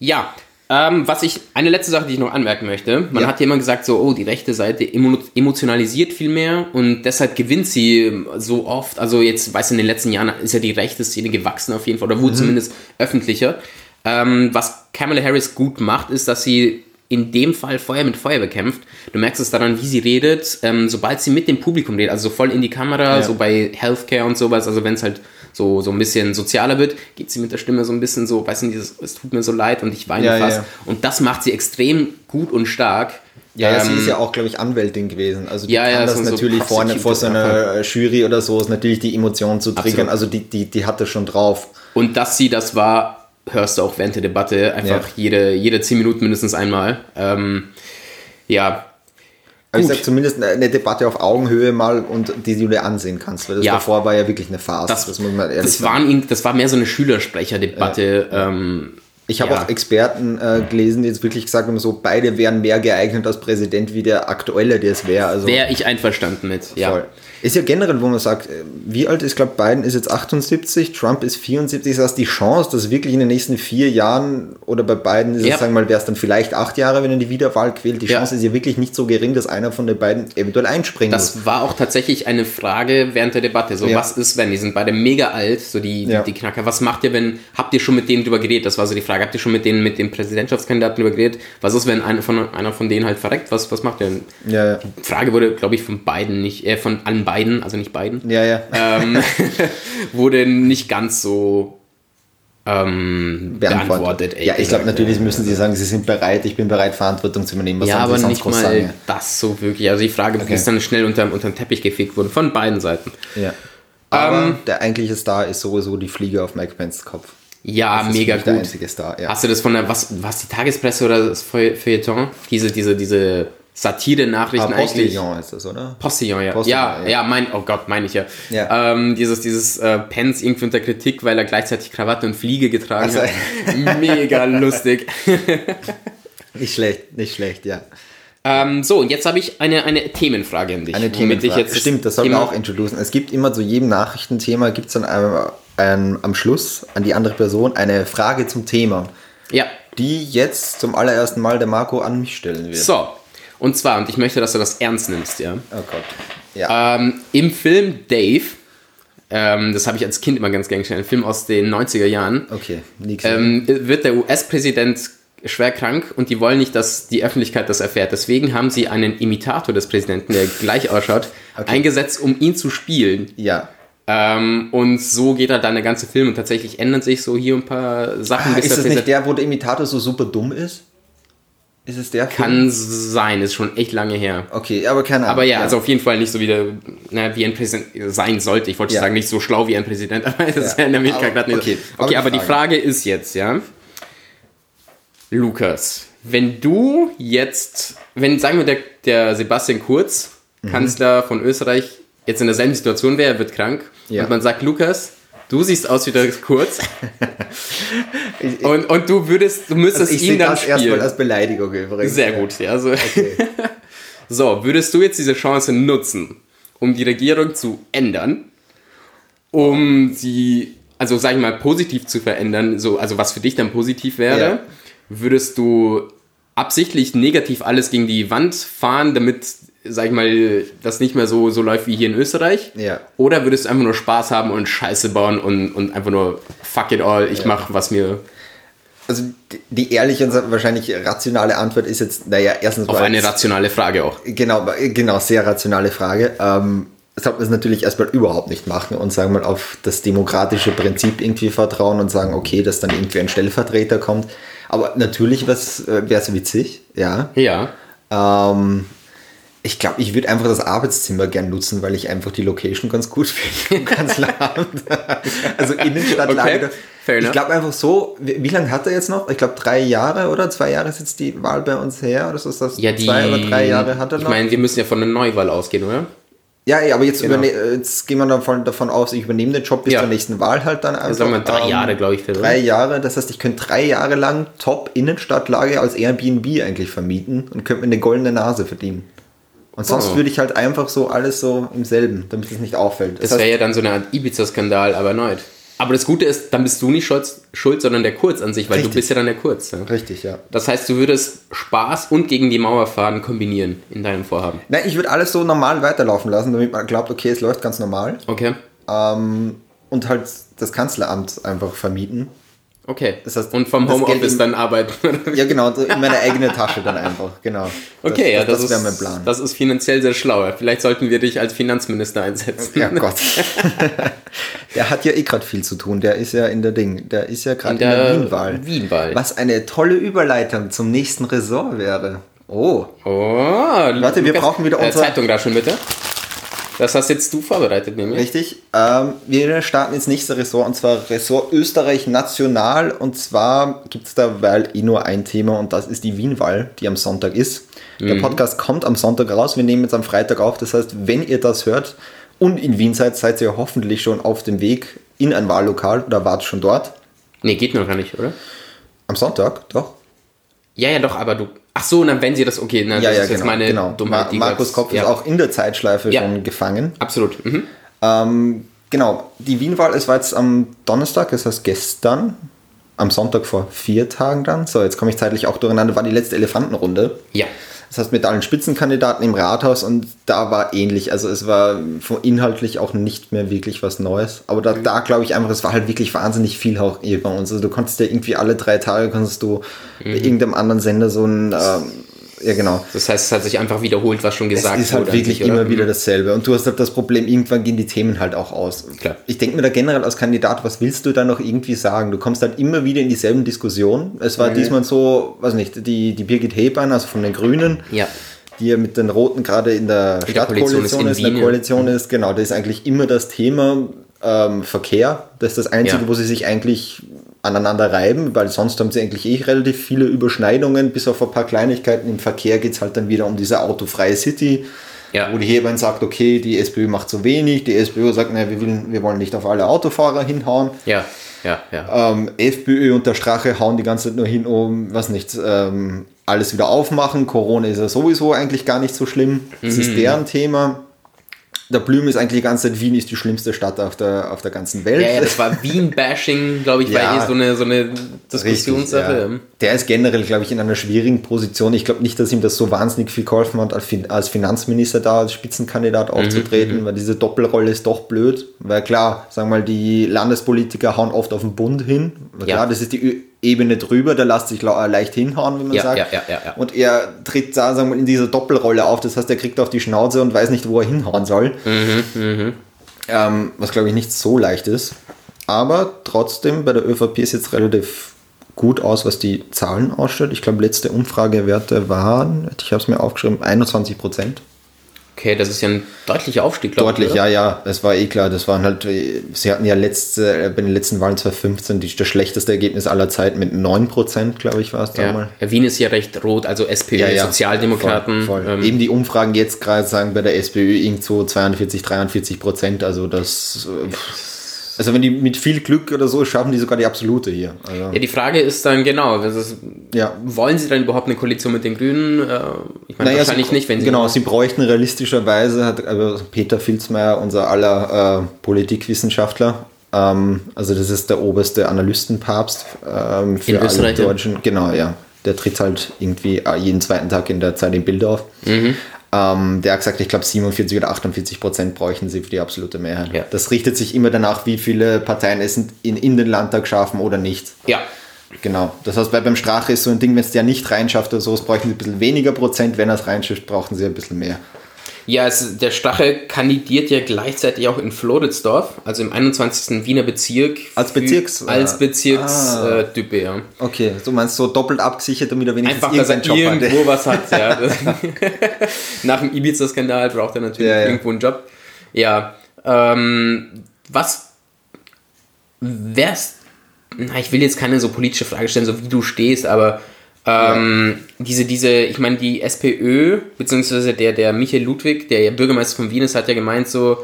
ja, ähm, was ich, eine letzte Sache, die ich noch anmerken möchte. Man Ja. hat ja immer gesagt, so, oh, die rechte Seite emo emotionalisiert viel mehr und deshalb gewinnt sie so oft. Also jetzt, weiß in den letzten Jahren ist ja die rechte Szene gewachsen auf jeden Fall, oder Mhm. wurde zumindest öffentlicher. Ähm, was Kamala Harris gut macht, ist, dass sie in dem Fall Feuer mit Feuer bekämpft. Du merkst es daran, wie sie redet, ähm, sobald sie mit dem Publikum redet, also so voll in die Kamera, Ja. so bei Healthcare und sowas, also wenn es halt so, so ein bisschen sozialer wird, geht sie mit der Stimme so ein bisschen so, weißt du, dieses, es tut mir so leid und ich weine Ja, ja, fast. ja. Und das macht sie extrem gut und stark. Ja, ja, sie Ähm, ist ja auch, glaube ich, Anwältin gewesen. Also die Ja, kann ja, das so- so natürlich vorne vor so einer Jury oder so, ist natürlich die Emotionen zu triggern. Absolut. Also die, die, die hat das schon drauf. Und dass sie das war, hörst du auch während der Debatte einfach Ja. jede, jede zehn Minuten mindestens einmal. Ähm, ja, ich sag zumindest eine, Debatte auf Augenhöhe mal und die du dir ansehen kannst, weil das Ja. davor war ja wirklich eine Farce. das, muss man ehrlich das, waren ihn, das war mehr so eine Schülersprecherdebatte. Ähm, Ich habe Ja. auch Experten äh, gelesen, die jetzt wirklich gesagt haben, so beide wären mehr geeignet als Präsident wie der aktuelle, der es wäre. Also Wäre ich einverstanden mit, ja. voll. Ist ja generell, wo man sagt, äh, wie alt ist, glaube Biden ist jetzt 78, Trump ist 74, das heißt die Chance, dass wirklich in den nächsten vier Jahren oder bei Biden ist Ja. es, sagen wir mal, wäre es dann vielleicht acht Jahre, wenn er die Wiederwahl quält, die Ja. Chance ist ja wirklich nicht so gering, dass einer von den beiden eventuell einspringen muss. Das war auch tatsächlich eine Frage während der Debatte. So, Ja. was ist, wenn? Die sind beide mega alt, so die, die, die Knacker. Was macht ihr, wenn, habt ihr schon mit denen drüber geredet? Das war so die Frage. Habt ihr schon mit denen, mit dem Präsidentschaftskandidaten drüber geredet? Was ist, wenn einer von, einer von denen halt verreckt? Was, was macht ihr. Die Frage wurde, glaube ich, von beiden nicht, äh, von allen beiden, also nicht beiden, Ja, ja. ähm, wurde nicht ganz so ähm, beantwortet. ja, ich glaube, natürlich müssen sie sagen, sie sind bereit, ich bin bereit, Verantwortung zu übernehmen. Was Ja, aber sonst nicht mal sagen? das so wirklich. Also die Frage Okay. ist dann schnell unter, unter den Teppich gefegt worden, von beiden Seiten. Ja. Aber Ähm, der eigentliche Star ist sowieso die Fliege auf Mike Pence Kopf. Ja, Das ist mega für mich der gut. einzige Star, ja. Hast du das von der, was, was die Tagespresse oder das Feu- Feuilleton? Diese, diese, diese Satire-Nachrichten Ah, eigentlich. Postillon ist das, oder? Postillon, ja. Postillon, ja, ja. ja, mein, oh Gott, meine ich ja. Ja. Ähm, dieses, dieses äh, Pence irgendwie unter Kritik, weil er gleichzeitig Krawatte und Fliege getragen Also- hat. Mega lustig. Nicht schlecht, nicht schlecht, ja. Ähm, so, und jetzt habe ich eine, eine Themenfrage an dich. Eine Themenfrage. ich jetzt Stimmt, das sollten wir auch introducen. Es gibt immer zu jedem Nachrichtenthema, gibt es dann ein, ein, am Schluss an die andere Person eine Frage zum Thema, Ja, die jetzt zum allerersten Mal der Marco an mich stellen wird. so. Und zwar, und ich möchte, dass du das ernst nimmst, ja. Oh Gott. Ja. Ähm, Im Film Dave, ähm, das habe ich als Kind immer ganz gerne gestellt, ein Film aus den 90er Jahren, okay, nix. ähm, wird der US-Präsident schwer krank und die wollen nicht, dass die Öffentlichkeit das erfährt. Deswegen haben sie einen Imitator des Präsidenten, der gleich ausschaut, eingesetzt, um ihn zu spielen. ja. Ähm, und so geht halt dann der ganze Film und tatsächlich ändern sich so hier ein paar Sachen. Ah, ist das nicht der, wo der Imitator so super dumm ist? Ist es der? Film? Kann sein, ist schon echt lange her. Okay, aber keine Ahnung. Aber ja, also auf jeden Fall nicht so wie, der, na, wie ein Präsident sein sollte. Ich wollte Ja. sagen, nicht so schlau wie ein Präsident, aber das ist ja in Amerika gerade nicht okay, so. aber Okay, die aber die Frage. Frage ist jetzt, ja, Lukas, wenn du jetzt, wenn, sagen wir, der, der Sebastian Kurz, Mhm. Kanzler von Österreich, jetzt in derselben Situation wäre, er wird krank Ja. und man sagt, Lukas, du siehst aus wie der Kurz und, und du würdest, du müsstest Also ich ihn dann das erstmal spielen. als Beleidigung übrigens. Sehr gut, ja. Also, so, würdest du jetzt diese Chance nutzen, um die Regierung zu ändern, um sie, also sag ich mal, positiv zu verändern, so, also was für dich dann positiv wäre, Ja. würdest du absichtlich negativ alles gegen die Wand fahren, damit, sag ich mal, das nicht mehr so, so läuft wie hier in Österreich? Ja. Oder würdest du einfach nur Spaß haben und Scheiße bauen und, und einfach nur fuck it all, ich mach, was mir Also die- ehrliche und wahrscheinlich rationale Antwort ist jetzt, naja, erstens auf mal eine jetzt- rationale Frage auch. Genau, genau, sehr rationale Frage. Ähm, das sollte man es natürlich erstmal überhaupt nicht machen und sagen mal auf das demokratische Prinzip irgendwie vertrauen und sagen, okay, dass dann irgendwie ein Stellvertreter kommt. Aber natürlich wäre es witzig, ja. Ja. Ähm, ich glaube, ich würde einfach das Arbeitszimmer gern nutzen, weil ich einfach die Location ganz gut finde im Kanzleramt. also Innenstadtlage. Okay, ich glaube einfach so, wie, wie lange hat er jetzt noch? Ich glaube drei Jahre oder zwei Jahre ist jetzt die Wahl bei uns her. Oder so ist das Ja, die, zwei oder drei Jahre hat er Ich noch? meine, wir müssen ja von einer Neuwahl ausgehen, oder? ja, ja, aber jetzt, Genau. überne jetzt gehen wir davon, davon aus, ich übernehme den Job bis Ja. zur nächsten Wahl halt dann einfach. sagen wir drei Ähm, Jahre, glaube ich, für Drei Jahre, das heißt, ich könnte drei Jahre lang Top-Innenstadtlage als Airbnb eigentlich vermieten und könnte mir eine goldene Nase verdienen. Und sonst Oh. würde ich halt einfach so alles so im selben, damit es nicht auffällt. Das wäre ja dann so eine Art Ibiza-Skandal, aber erneut. Aber das Gute ist, dann bist du nicht schuld, schuld sondern der Kurz an sich, weil Richtig. du bist ja dann der Kurz. Ja? richtig, ja. Das heißt, du würdest Spaß und gegen die Mauer fahren kombinieren in deinem Vorhaben. Nein, ich würde alles so normal weiterlaufen lassen, damit man glaubt, okay, es läuft ganz normal. Okay? Ähm, und halt das Kanzleramt einfach vermieten. Okay. Das heißt, und vom das Homeoffice dann arbeiten. Ja, genau, in meine eigene Tasche dann einfach, genau. Das, Okay, ja, das, das, wäre ist, mein Plan. das ist finanziell sehr schlau. Vielleicht sollten wir dich als Finanzminister einsetzen. Ja, Gott. der hat ja eh gerade viel zu tun. Der ist ja in der Ding. Der ist ja gerade In in der, der Wienwahl. Wienwahl. Was eine tolle Überleitung zum nächsten Ressort wäre. Oh. Oh, Warte, wir brauchen wieder äh, unsere- Zeitung da schon bitte. Das hast jetzt du vorbereitet, nämlich. Richtig. Ähm, wir starten ins nächste Ressort und zwar Ressort Österreich National. Und zwar gibt es da weil eh nur ein Thema und das ist die Wienwahl, die am Sonntag ist. Der Podcast kommt am Sonntag raus. Wir nehmen jetzt am Freitag auf. Das heißt, wenn ihr das hört und in Wien seid, seid ihr hoffentlich schon auf dem Weg in ein Wahllokal oder wart schon dort. Nee, geht noch gar nicht, oder? Am Sonntag, doch. Ja, ja, doch, aber du. Ach so, dann wenn sie das, okay, na, Ja, das ja, ist jetzt genau. meine genau. Dummheit. Ma Markus Kopf ja. ist auch in der Zeitschleife Ja. schon gefangen. Absolut. Mhm. Ähm, genau, die Wienwahl, es war jetzt am Donnerstag, das heißt gestern, am Sonntag vor vier Tagen dann. So, jetzt komme ich zeitlich auch durcheinander, war die letzte Elefantenrunde. Ja. Das heißt mit allen Spitzenkandidaten im Rathaus und da war ähnlich. Also es war inhaltlich auch nicht mehr wirklich was Neues. Aber da, da glaube ich einfach, es war halt wirklich wahnsinnig viel auch hier bei uns. Also du konntest ja irgendwie alle drei Tage konntest du bei irgendeinem anderen Sender so ein, ähm, ja genau. Das heißt, es hat sich einfach wiederholt, was schon gesagt Es ist halt wurde. wirklich oder? immer wieder dasselbe. Und du hast halt das Problem, irgendwann gehen die Themen halt auch aus. Klar. Ich denke mir da generell als Kandidat, was willst du da noch irgendwie sagen? Du kommst halt immer wieder in dieselben Diskussionen. Es war diesmal so, weiß nicht, die, die Birgit Hebein, also von den Grünen, Ja. die ja mit den Roten gerade in der Stadtkoalition ist ist, in der. Koalition ist, genau, das ist eigentlich immer das Thema ähm, Verkehr. Das ist das Einzige, Ja. wo sie sich eigentlich aneinander reiben, weil sonst haben sie eigentlich eh relativ viele Überschneidungen, bis auf ein paar Kleinigkeiten. Im Verkehr geht es halt dann wieder um diese autofreie City, Ja. wo die Hebein sagt, okay, die SPÖ macht zu wenig, die SPÖ sagt, ne, wir, will, wir wollen nicht auf alle Autofahrer hinhauen. Ja, ja, ja. Ähm, FPÖ und der Strache hauen die ganze Zeit nur hin, um, was nicht, ähm, alles wieder aufmachen. Corona ist ja sowieso eigentlich gar nicht so schlimm. Das Mhm. ist deren Thema. Der Blüm ist eigentlich die ganze Zeit, Wien ist die schlimmste Stadt auf der, auf der ganzen Welt. Ja, ja, das war Wien-Bashing, glaube ich, Ja. war eh so eine, so eine Diskussionssache. Richtig, ja. Der ist generell, glaube ich, in einer schwierigen Position. Ich glaube nicht, dass ihm das so wahnsinnig viel geholfen hat, als Fin- als Finanzminister da als Spitzenkandidat Mhm, aufzutreten, weil diese Doppelrolle ist doch blöd. Weil klar, sagen wir mal, die Landespolitiker hauen oft auf den Bund hin. Klar, das ist die Ebene drüber, da lässt sich la- leicht hinhauen, wie man Ja, sagt. ja, ja, ja, ja. Und er tritt da, sagen wir in dieser Doppelrolle auf. Das heißt, er kriegt auf die Schnauze und weiß nicht, wo er hinhauen soll. Mhm, Ähm, was glaube ich nicht so leicht ist. Aber trotzdem, bei der ÖVP ist jetzt relativ gut aus, was die Zahlen ausstellt. Ich glaube, letzte Umfragewerte waren, ich habe es mir aufgeschrieben, 21 Prozent. Okay, das ist ja ein deutlicher Aufstieg, glaube ich. Deutlich, ja, ja, das war eh klar. Das waren halt, äh, sie hatten ja letzte, äh, bei den letzten Wahlen 2015 die, das schlechteste Ergebnis aller Zeiten mit 9 Prozent, glaube ich, war es damals. ja, Wien ist ja recht rot, also SPÖ, Ja, ja. Sozialdemokraten. Voll, voll. Ähm, Eben die Umfragen jetzt gerade sagen bei der SPÖ irgendwo 42, 43 Prozent. Also das, äh, pff. Also wenn die mit viel Glück oder so schaffen, die sogar die absolute hier. Also, ja, die Frage ist dann genau, ist, ja. wollen sie dann überhaupt eine Koalition mit den Grünen? Äh, ich meine, Naja, wahrscheinlich sie, nicht, wenn sie... Genau, sie bräuchten realistischerweise, hat also Peter Filzmeier, unser aller äh, Politikwissenschaftler, ähm, also das ist der oberste Analystenpapst ähm, für In alle Österreich, ja. Deutschen. Genau, ja. Der tritt halt irgendwie äh, jeden zweiten Tag in der Zeit im Bild auf. Mhm. Ähm, der hat gesagt, ich glaube 47 oder 48 Prozent bräuchten sie für die absolute Mehrheit. Ja. Das richtet sich immer danach, wie viele Parteien es in, in den Landtag schaffen oder nicht. Ja, Genau. Das heißt, bei, beim Strache ist so ein Ding, wenn es der nicht reinschafft oder so, es bräuchten sie ein bisschen weniger Prozent. Wenn er es reinschafft, brauchen sie ein bisschen mehr. Ja, es, der Stache kandidiert ja gleichzeitig auch in Floridsdorf, also im 21. Wiener Bezirk. Als Bezirks- Als Ah. Bezirkstype, äh, Type, ja. Okay, du meinst so doppelt abgesichert, damit er wenigstens Einfach, dass er Job irgendwo hatte. was hat, ja. Nach dem Ibiza-Skandal braucht er natürlich Ja, ja. irgendwo einen Job. Ja, ähm, was wär's, na, ich will jetzt keine so politische Frage stellen, so wie du stehst, aber ähm, diese, diese, ich meine, die SPÖ, beziehungsweise der, der Michael Ludwig, der ja Bürgermeister von Wien ist, hat ja gemeint so,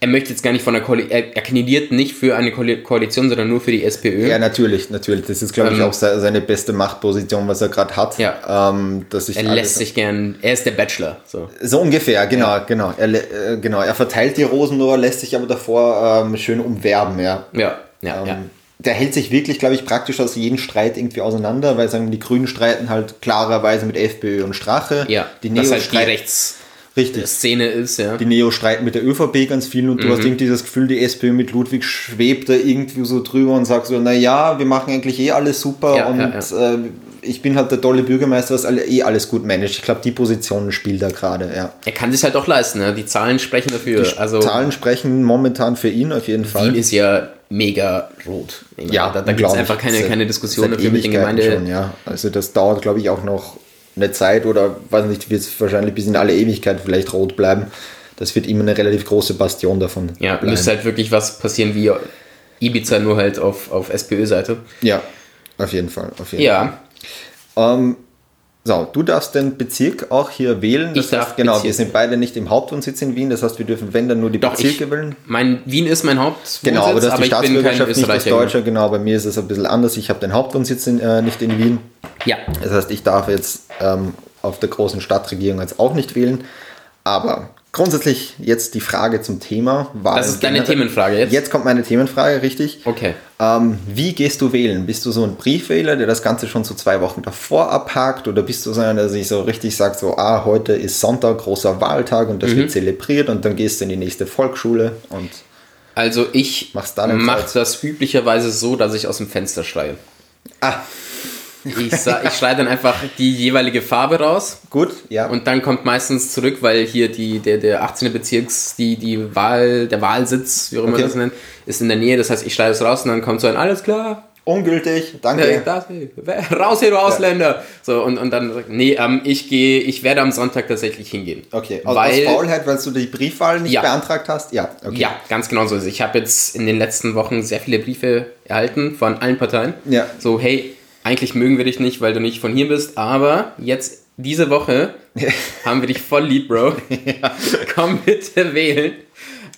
er möchte jetzt gar nicht von der Koalition, er, er kandidiert nicht für eine Koali- Koalition, sondern nur für die SPÖ. Ja, natürlich, natürlich. Das ist, glaube ich, Ähm, auch se- seine beste Machtposition, was er gerade hat. Ja. Ähm, dass ich er lässt sich gern, er ist der Bachelor, so. So ungefähr, genau, genau. Er, äh, genau. Er verteilt die Rosen nur, lässt sich aber davor ähm, schön umwerben, ja. Ja, ja, Ähm, ja. Der hält sich wirklich, glaube ich, praktisch aus jedem Streit irgendwie auseinander, weil sagen wir, die Grünen streiten halt klarerweise mit FPÖ und Strache. Ja, die Neo halt die Rechtsszene Richtig. ist, ja. Die Neo streiten mit der ÖVP ganz viel und du Mhm. hast irgendwie das Gefühl, die SPÖ mit Ludwig schwebt da irgendwie so drüber und sagt so, naja, wir machen eigentlich eh alles super Ja, und ja, Äh, ich bin halt der tolle Bürgermeister, was alle, eh alles gut managt. Ich glaube, die Position spielt er gerade, ja. Er kann sich halt auch leisten, ne? die Zahlen sprechen dafür. Die also Zahlen sprechen momentan für ihn auf jeden Fall. Wien ist ja mega rot. Meine, ja, da, da gibt es einfach keine, Seit- keine Diskussion dafür mit den Gemeinde. Schon, ja. Also das dauert, glaube ich, auch noch eine Zeit oder weiß nicht, wird es wahrscheinlich bis in alle Ewigkeit vielleicht rot bleiben. Das wird immer eine relativ große Bastion davon Ja, bleiben. müsste halt wirklich was passieren wie Ibiza, nur halt auf, auf SPÖ-Seite. Ja, auf jeden Fall. Auf jeden Ja, Fall. Ähm, So, du darfst den Bezirk auch hier wählen. Das Ich darf heißt, genau, Bezirk wir sind beide nicht im Hauptwohnsitz in Wien, das heißt, wir dürfen, wenn dann nur die Doch, Bezirke ich, wählen. mein, Wien ist mein Hauptwohnsitz, Genau, aber das ist die Staatsbürgerschaft, nicht das. Deutsche. Genau, bei mir ist es ein bisschen anders. Ich habe den Hauptwohnsitz in, äh, nicht in Wien. Ja, Das heißt, ich darf jetzt ähm, auf der großen Stadtregierung jetzt auch nicht wählen. Aber grundsätzlich jetzt die Frage zum Thema. Wahl das ist deine. Themenfrage jetzt. Jetzt kommt meine Themenfrage, richtig. Okay. Ähm, wie gehst du wählen? Bist du so ein Briefwähler, der das Ganze schon so zwei Wochen davor abhakt? Oder bist du so einer, der sich so richtig sagt, so, ah, heute ist Sonntag, großer Wahltag und das Mhm. wird zelebriert und dann gehst du in die nächste Volksschule und Also ich mache das üblicherweise so, dass ich aus dem Fenster schreie. ah, Ich, sa- ich schreie dann einfach die jeweilige Farbe raus gut, ja. und dann kommt meistens zurück, weil hier die, der, der 18. Bezirks, die, die Wahl, der Wahlsitz, wie auch immer Okay. man das nennt, ist in der Nähe. Das heißt, ich schreie es raus und dann kommt so ein alles klar. ungültig, danke. das, raus hier, du Ausländer! So, und, und dann, nee, ähm, ich gehe, ich werde am Sonntag tatsächlich hingehen. Okay, aus, weil, aus Faulheit, weil du die Briefwahl nicht Ja. beantragt hast? Ja, okay. Ja, ganz genau so ist es. Ich habe jetzt in den letzten Wochen sehr viele Briefe erhalten von allen Parteien. Ja. So, hey, eigentlich mögen wir dich nicht, weil du nicht von hier bist, aber jetzt diese Woche haben wir dich voll lieb, Bro. Komm bitte wählen.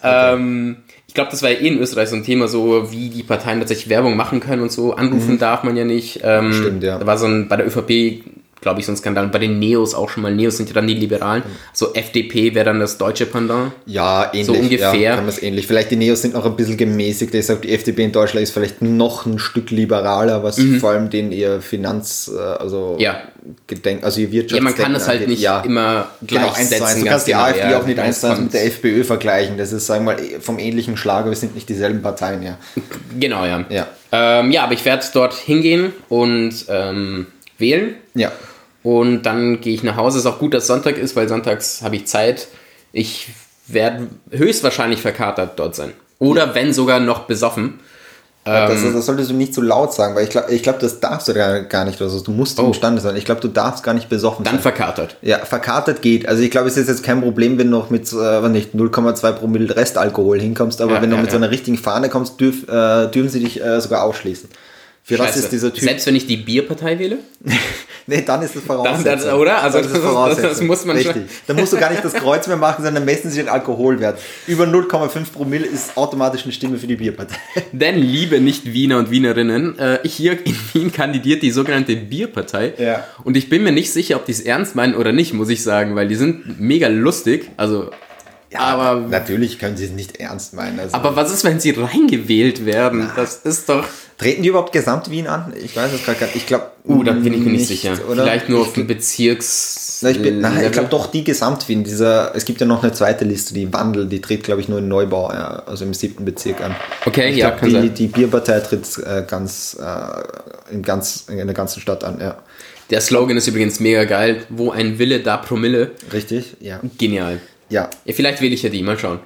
Ähm, ich glaube, das war ja eh in Österreich so ein Thema, so wie die Parteien tatsächlich Werbung machen können und so. Anrufen darf man ja nicht. Ähm, Mhm. Stimmt, ja. Da war so ein, bei der ÖVP, glaube ich, so ein Skandal. Und bei den Neos auch schon mal. Neos sind ja dann die Liberalen. So FDP wäre dann das deutsche Pendant. Ja, ähnlich. So ungefähr. Ja, kann man es ähnlich. Vielleicht die Neos sind noch ein bisschen gemäßigt. Deshalb die FDP in Deutschland ist vielleicht noch ein Stück liberaler, was vor allem den ihr Finanz, äh, also Mhm. Ja. Gedenk, also ihr Wirtschafts Ja, man kann das halt nicht Ja. immer Genau, gleichsetzen. eins. Du kannst die genau, AfD ja. auch nicht eins zu eins Kommt- mit der FPÖ vergleichen. Das ist, sagen wir mal, vom ähnlichen Schlager. Wir sind nicht dieselben Parteien, ja. Genau, ja. Ja. Ähm, ja, aber ich werde dort hingehen und ähm, wählen. Ja. Und dann gehe ich nach Hause. Ist auch gut, dass Sonntag ist, weil sonntags habe ich Zeit. Ich werde höchstwahrscheinlich verkatert dort sein. Oder wenn sogar noch besoffen. das, das solltest du nicht so laut sagen, weil ich glaube, ich glaub, das darfst du gar gar nicht. Also du musst Oh. imstande sein. Ich glaube, du darfst gar nicht besoffen Dann sein. verkatert. Ja, verkartet geht. Also ich glaube, es ist jetzt kein Problem, wenn du noch mit, äh, weiß nicht, 0,2 Promille Restalkohol hinkommst, aber Ja, wenn du ja, mit so ja. einer richtigen Fahne kommst, dürf, äh, dürfen sie dich äh, sogar ausschließen. Für was Scheiße. ist dieser Typ? Selbst wenn ich die Bierpartei wähle? nee, dann ist das Voraussetzung. Dann- dann- oder? Also das- das- Voraussetzung. das muss man schon- Richtig. Dann musst du gar nicht das Kreuz mehr machen, sondern messen sie den Alkoholwert. Über 0,5 Promille ist automatisch eine Stimme für die Bierpartei. Denn, liebe Nicht-Wiener und Wienerinnen, äh, hier in Wien kandidiert die sogenannte Bierpartei. Ja. Und ich bin mir nicht sicher, ob die es ernst meinen oder nicht, muss ich sagen, weil die sind mega lustig. Also, aber, natürlich können sie es nicht ernst meinen. Also, aber was ist, wenn sie reingewählt werden? Das ist doch. Treten die überhaupt Gesamt-Wien an? Ich weiß es gerade gar nicht. Ich glaube, Uh, da bin ich mir nicht, sicher. Oder? Vielleicht nur Ich auf dem Bezirks. Na, ich bin, nein, ich glaube doch die Gesamtwien. Dieser, es gibt ja noch eine zweite Liste, die Wandel, die tritt, glaube ich, nur in Neubau, ja, also im siebten Bezirk an. Okay, ich ja, glaub, kann die, sein. die Bierpartei tritt äh, ganz, äh, in ganz in der ganzen Stadt an, ja. Der Slogan ist übrigens mega geil. Wo ein Wille, da Promille. Richtig? Ja. Genial. Ja. Ja, vielleicht wähle ich ja die, mal schauen.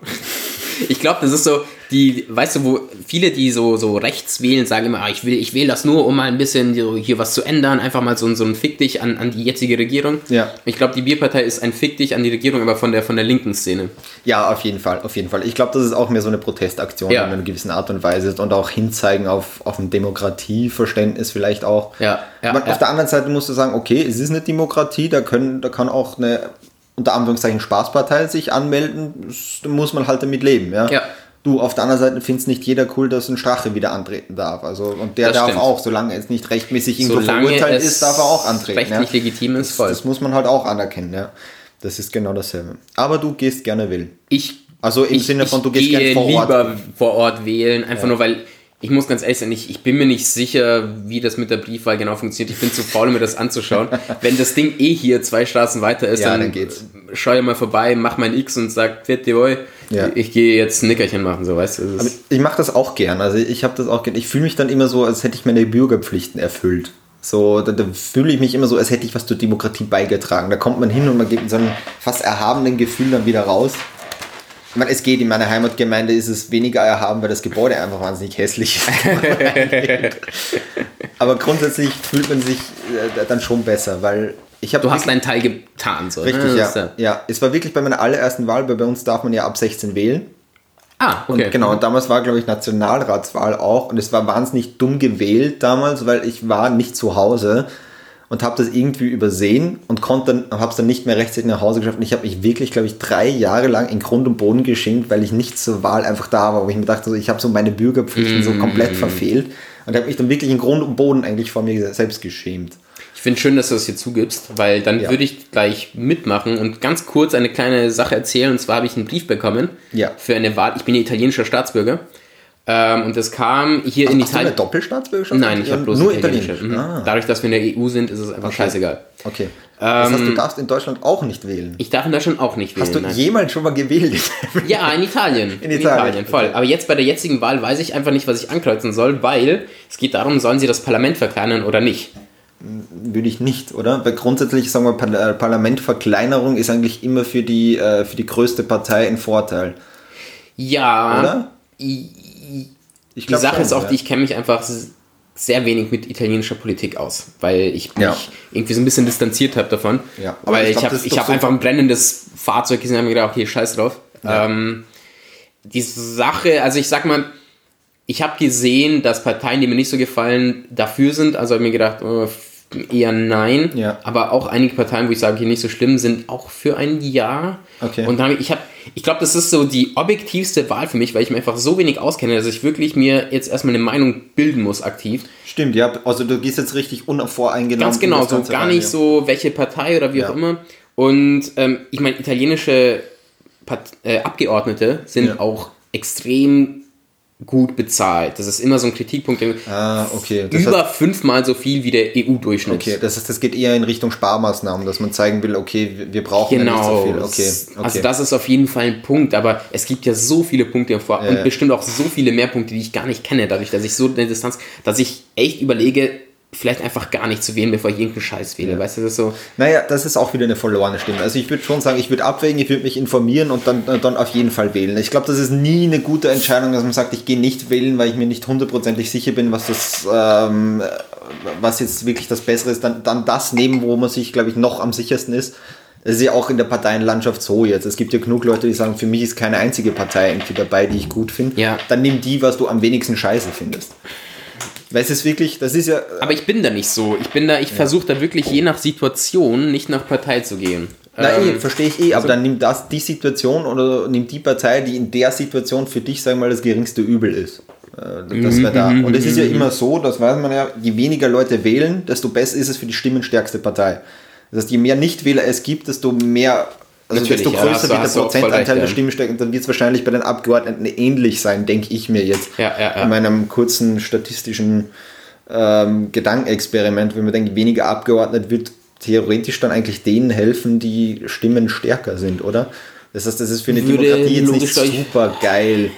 Ich glaube, das ist so, die, weißt du, wo viele, die so, so rechts wählen, sagen immer, ah, ich will, ich wähle das nur, um mal ein bisschen hier was zu ändern, einfach mal so, ein- so ein Fick dich an, an die jetzige Regierung. Ja. Ich glaube, die Bierpartei ist ein Fick dich an die Regierung, aber von der, von der linken Szene. Ja, auf jeden Fall, auf jeden Fall. Ich glaube, das ist auch mehr so eine Protestaktion Ja. in einer gewissen Art und Weise und auch hinzeigen auf, auf ein Demokratieverständnis vielleicht auch. Ja, ja, Aber ja. Auf der anderen Seite musst du sagen, okay, es ist eine Demokratie, da, können, da kann auch eine unter Anführungszeichen Spaßpartei sich anmelden, muss man halt damit leben. Ja. Ja. Du, auf der anderen Seite findest nicht jeder cool, dass ein Strache wieder antreten darf. Also, und der Das darf stimmt. auch, solange es nicht rechtmäßig irgendwo Solange verurteilt ist, darf er auch antreten. rechtlich legitim ist, das, voll. Das muss man halt auch anerkennen, ja. Das ist genau dasselbe. Aber du gehst gerne wählen. Ich, Also im ich, Sinne von, du gehst gerne vor Ort. lieber vor Ort wählen, einfach nur weil, ich muss ganz ehrlich sein, ich, ich bin mir nicht sicher, wie das mit der Briefwahl genau funktioniert. Ich bin zu faul, um mir das anzuschauen. Wenn das Ding eh hier zwei Straßen weiter ist, Ja, dann, dann geht's. schau ja mal vorbei, mach mein X und sag, Vierte Boy, Ja. ich gehe jetzt ein Nickerchen machen, so weißt du. Ist- Ich mache das auch gern. Also ich habe das auch gern. Ich fühle mich dann immer so, als hätte ich meine Bürgerpflichten erfüllt. So, da, da fühle ich mich immer so, als hätte ich was zur Demokratie beigetragen. Da kommt man hin und man geht mit so einem fast erhabenen Gefühl dann wieder raus. Ich meine, es geht, in meiner Heimatgemeinde ist es weniger erhaben, weil das Gebäude einfach wahnsinnig hässlich ist. Aber grundsätzlich fühlt man sich äh, dann schon besser, weil ich habe du hast deinen Teil getan, so. Richtig, ne? ja. Das ist ja. Es war wirklich bei meiner allerersten Wahl, weil bei uns darf man ja ab 16 wählen. Ah, okay. Und genau, und damals war, glaube ich, Nationalratswahl auch. Und es war wahnsinnig dumm gewählt damals, weil ich war nicht zu Hause. Und habe das irgendwie übersehen und konnte dann, habe es dann nicht mehr rechtzeitig nach Hause geschafft. Und ich habe mich wirklich, glaube ich, drei Jahre lang in Grund und Boden geschämt, weil ich nicht zur Wahl einfach da war. Wo ich mir dachte, so, ich habe so meine Bürgerpflichten mm. so komplett verfehlt und habe mich dann wirklich in Grund und Boden eigentlich vor mir selbst geschämt. Ich finde schön, dass du das hier zugibst, weil dann ja. würde ich gleich mitmachen und ganz kurz eine kleine Sache erzählen. Und zwar habe ich einen Brief bekommen ja. für eine Wahl. Ich bin italienischer Staatsbürger ähm, und das kam hier Ach, in Italien. Hast du eine Doppelstaatsbürgerschaft? Nein, ich habe bloß nur italienische. Mhm. Ah. Dadurch, dass wir in der EU sind, ist es einfach okay. scheißegal. Okay. Das heißt, du ähm, darfst in Deutschland auch nicht wählen. Ich darf in Deutschland auch nicht wählen. Hast du nein. jemals schon mal gewählt? ja, in Italien. In, in Italien, Italien, voll. Aber jetzt bei der jetzigen Wahl weiß ich einfach nicht, was ich ankreuzen soll, weil es geht darum, sollen sie das Parlament verkleinern oder nicht. Würde ich nicht, oder? Weil grundsätzlich sagen wir, äh, Parlamentverkleinerung ist eigentlich immer für die, äh, für die größte Partei ein Vorteil. Ja. Oder? Ich die Sache schon, ist auch, ja. die ich kenne mich einfach sehr wenig mit italienischer Politik aus, weil ich mich ja. irgendwie so ein bisschen distanziert habe davon. Ja, weil ich, ich habe hab so einfach ein brennendes Fahrzeug gesehen und habe mir gedacht, okay, scheiß drauf. Ja. Ähm, die Sache, also ich sag mal, ich habe gesehen, dass Parteien, die mir nicht so gefallen, dafür sind. Also habe mir gedacht, oh, eher nein. Ja. Aber auch einige Parteien, wo ich sage, hier nicht so schlimm, sind auch für ein Ja. Okay. Und dann, ich habe, ich glaube, das ist so die objektivste Wahl für mich, weil ich mir einfach so wenig auskenne, dass ich wirklich mir jetzt erstmal eine Meinung bilden muss, aktiv. Stimmt, ja. Also du gehst jetzt richtig unvoreingenommen. Ganz genau, so gar rein, nicht ja. so, welche Partei oder wie ja. auch immer. Und ähm, ich meine, italienische Part äh, Abgeordnete sind auch extrem gut bezahlt. Das ist immer so ein Kritikpunkt. Ah, okay. Das über heißt, fünfmal so viel wie der EU-Durchschnitt. Okay, das heißt, das geht eher in Richtung Sparmaßnahmen, dass man zeigen will, okay, wir brauchen genau. nicht so viel. Okay, okay. Also das ist auf jeden Fall ein Punkt, aber es gibt ja so viele Punkte vor ja, und bestimmt auch so viele mehr Punkte, die ich gar nicht kenne, dadurch, dass ich so eine Distanz, dass ich echt überlege, vielleicht einfach gar nicht zu wählen, bevor ich irgendeinen Scheiß wähle. Ja. Weißt du, das ist so. Naja, das ist auch wieder eine verlorene Stimme. Also ich würde schon sagen, ich würde abwägen, ich würde mich informieren und dann, dann auf jeden Fall wählen. Ich glaube, das ist nie eine gute Entscheidung, dass man sagt, ich gehe nicht wählen, weil ich mir nicht hundertprozentig sicher bin, was das, ähm, was jetzt wirklich das Bessere ist. Dann, dann das nehmen, wo man sich, glaube ich, noch am sichersten ist. Das ist ja auch in der Parteienlandschaft so jetzt. Es gibt ja genug Leute, die sagen, für mich ist keine einzige Partei irgendwie dabei, die ich gut finde. Ja. Dann nimm die, was du am wenigsten scheiße findest. Weil es ist wirklich, das ist ja. Aber ich bin da nicht so. Ich bin da, ich ja. versuche da wirklich je nach Situation nicht nach Partei zu gehen. Na eh, ähm, eh, verstehe ich eh, aber also, dann nimm das die Situation oder nimm die Partei, die in der Situation für dich, sagen wir mal, das geringste Übel ist. Äh, das wäre da. Mhm, Und es ist ja mhm, immer mhm. so, das weiß man ja, je weniger Leute wählen, desto besser ist es für die stimmenstärkste Partei. Das heißt, je mehr Nichtwähler es gibt, desto mehr also Natürlich, desto größer ja, wird der Prozentanteil der Stimmenstärke, dann wird es wahrscheinlich bei den Abgeordneten ähnlich sein, denke ich mir jetzt. Ja, ja, ja. In meinem kurzen statistischen ähm, Gedankenexperiment, wenn man denkt, weniger Abgeordnete wird theoretisch dann eigentlich denen helfen, die Stimmen stärker sind, oder? Das heißt, das ist für eine Würde Demokratie jetzt nicht super geil.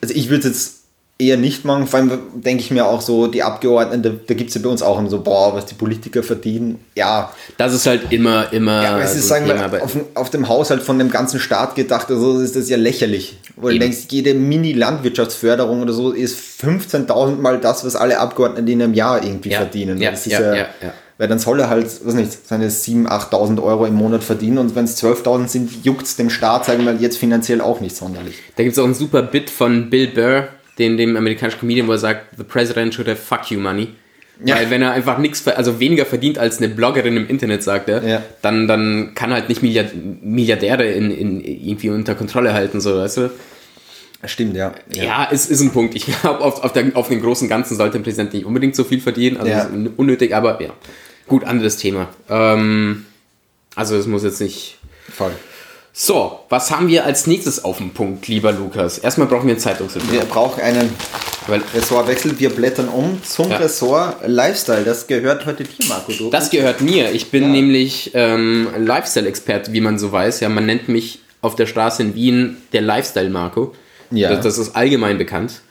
Also ich würde jetzt eher nicht machen. Vor allem denke ich mir auch so, die Abgeordneten, da, da gibt es ja bei uns auch immer so, boah, was die Politiker verdienen. Ja. Das ist halt immer, immer. Ja, aber es ist, sagen wir, auf, auf, dem Haushalt von dem ganzen Staat gedacht, also ist das ja lächerlich. Weil du denkst, jede Mini-Landwirtschaftsförderung oder so ist 15.000 Mal das, was alle Abgeordneten in einem Jahr irgendwie ja. verdienen. Ja, das ist ja, ja, ja. Weil dann soll er halt, was nicht, seine 7.000, 8.000 Euro im Monat verdienen und wenn es 12.000 sind, juckt es dem Staat, sagen wir mal, jetzt finanziell auch nicht sonderlich. Da gibt es auch ein super Bit von Bill Burr, den, dem amerikanischen Comedian, wo er sagt, the president should have fuck you money. Ja. Weil wenn er einfach nichts, also weniger verdient als eine Bloggerin im Internet, sagt er, ja. dann, dann kann halt nicht Milliardäre in, in, irgendwie unter Kontrolle halten, so, weißt du? Stimmt, ja. Ja, ja es ist ein Punkt. Ich glaube, auf, auf, auf den großen Ganzen sollte ein Präsident nicht unbedingt so viel verdienen, also ja. unnötig, aber ja. Gut, anderes Thema. Ähm, also es muss jetzt nicht. Voll. So, was haben wir als nächstes auf dem Punkt, lieber Lukas? Erstmal brauchen wir einen Zeitungsressort. Wir brauchen einen Weil, Ressortwechsel. Wir blättern um zum ja. Ressort Lifestyle. Das gehört heute dir, Marco. Du das gehört mir. Ich bin ja. nämlich ähm, Lifestyle-Experte, wie man so weiß. Ja, man nennt mich auf der Straße in Wien der Lifestyle-Marco. Ja. Das, das, ist allgemein bekannt.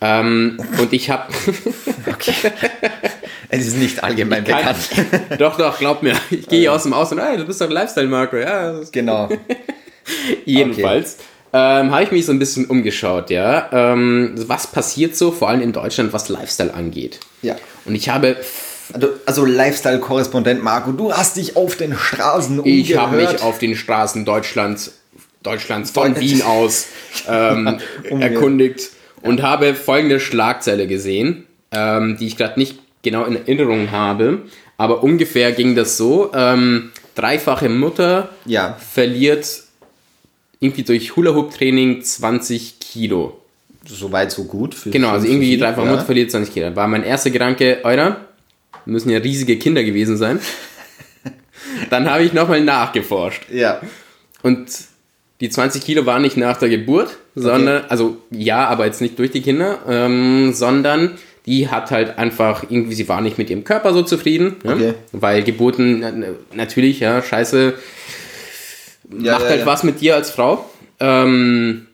Ähm, und ich habe. okay. Es ist nicht allgemein bekannt. doch, doch, glaub mir. Ich gehe hier aus dem Aus und, hey, du bist doch Lifestyle-Marco. Ja, genau. Jedenfalls. Okay. Ähm, habe ich mich so ein bisschen umgeschaut, ja. Ähm, was passiert so, vor allem in Deutschland, was Lifestyle angeht? Ja. Und ich habe. Also, also Lifestyle-Korrespondent Marco, du hast dich auf den Straßen umgehört. Ich habe mich auf den Straßen Deutschlands, Deutschlands von Wien aus ähm, erkundigt und habe folgende Schlagzeile gesehen, ähm, die ich gerade nicht genau in Erinnerung habe, aber ungefähr ging das so. Ähm, dreifache Mutter Ja. verliert irgendwie durch Hula-Hoop-Training 20 Kilo. Soweit so gut. Für Genau, also irgendwie sie, dreifache ja. Mutter verliert 20 Kilo. War mein erster Gedanke, Euer, müssen ja riesige Kinder gewesen sein. Dann habe ich nochmal nachgeforscht. Ja. Und die 20 Kilo waren nicht nach der Geburt, sondern, also ja, aber jetzt nicht durch die Kinder, ähm, sondern die hat halt einfach irgendwie, sie war nicht mit ihrem Körper so zufrieden, ja? Okay. weil Geburten natürlich, ja, scheiße, Ja, macht ja, halt was mit dir als Frau. Ähm,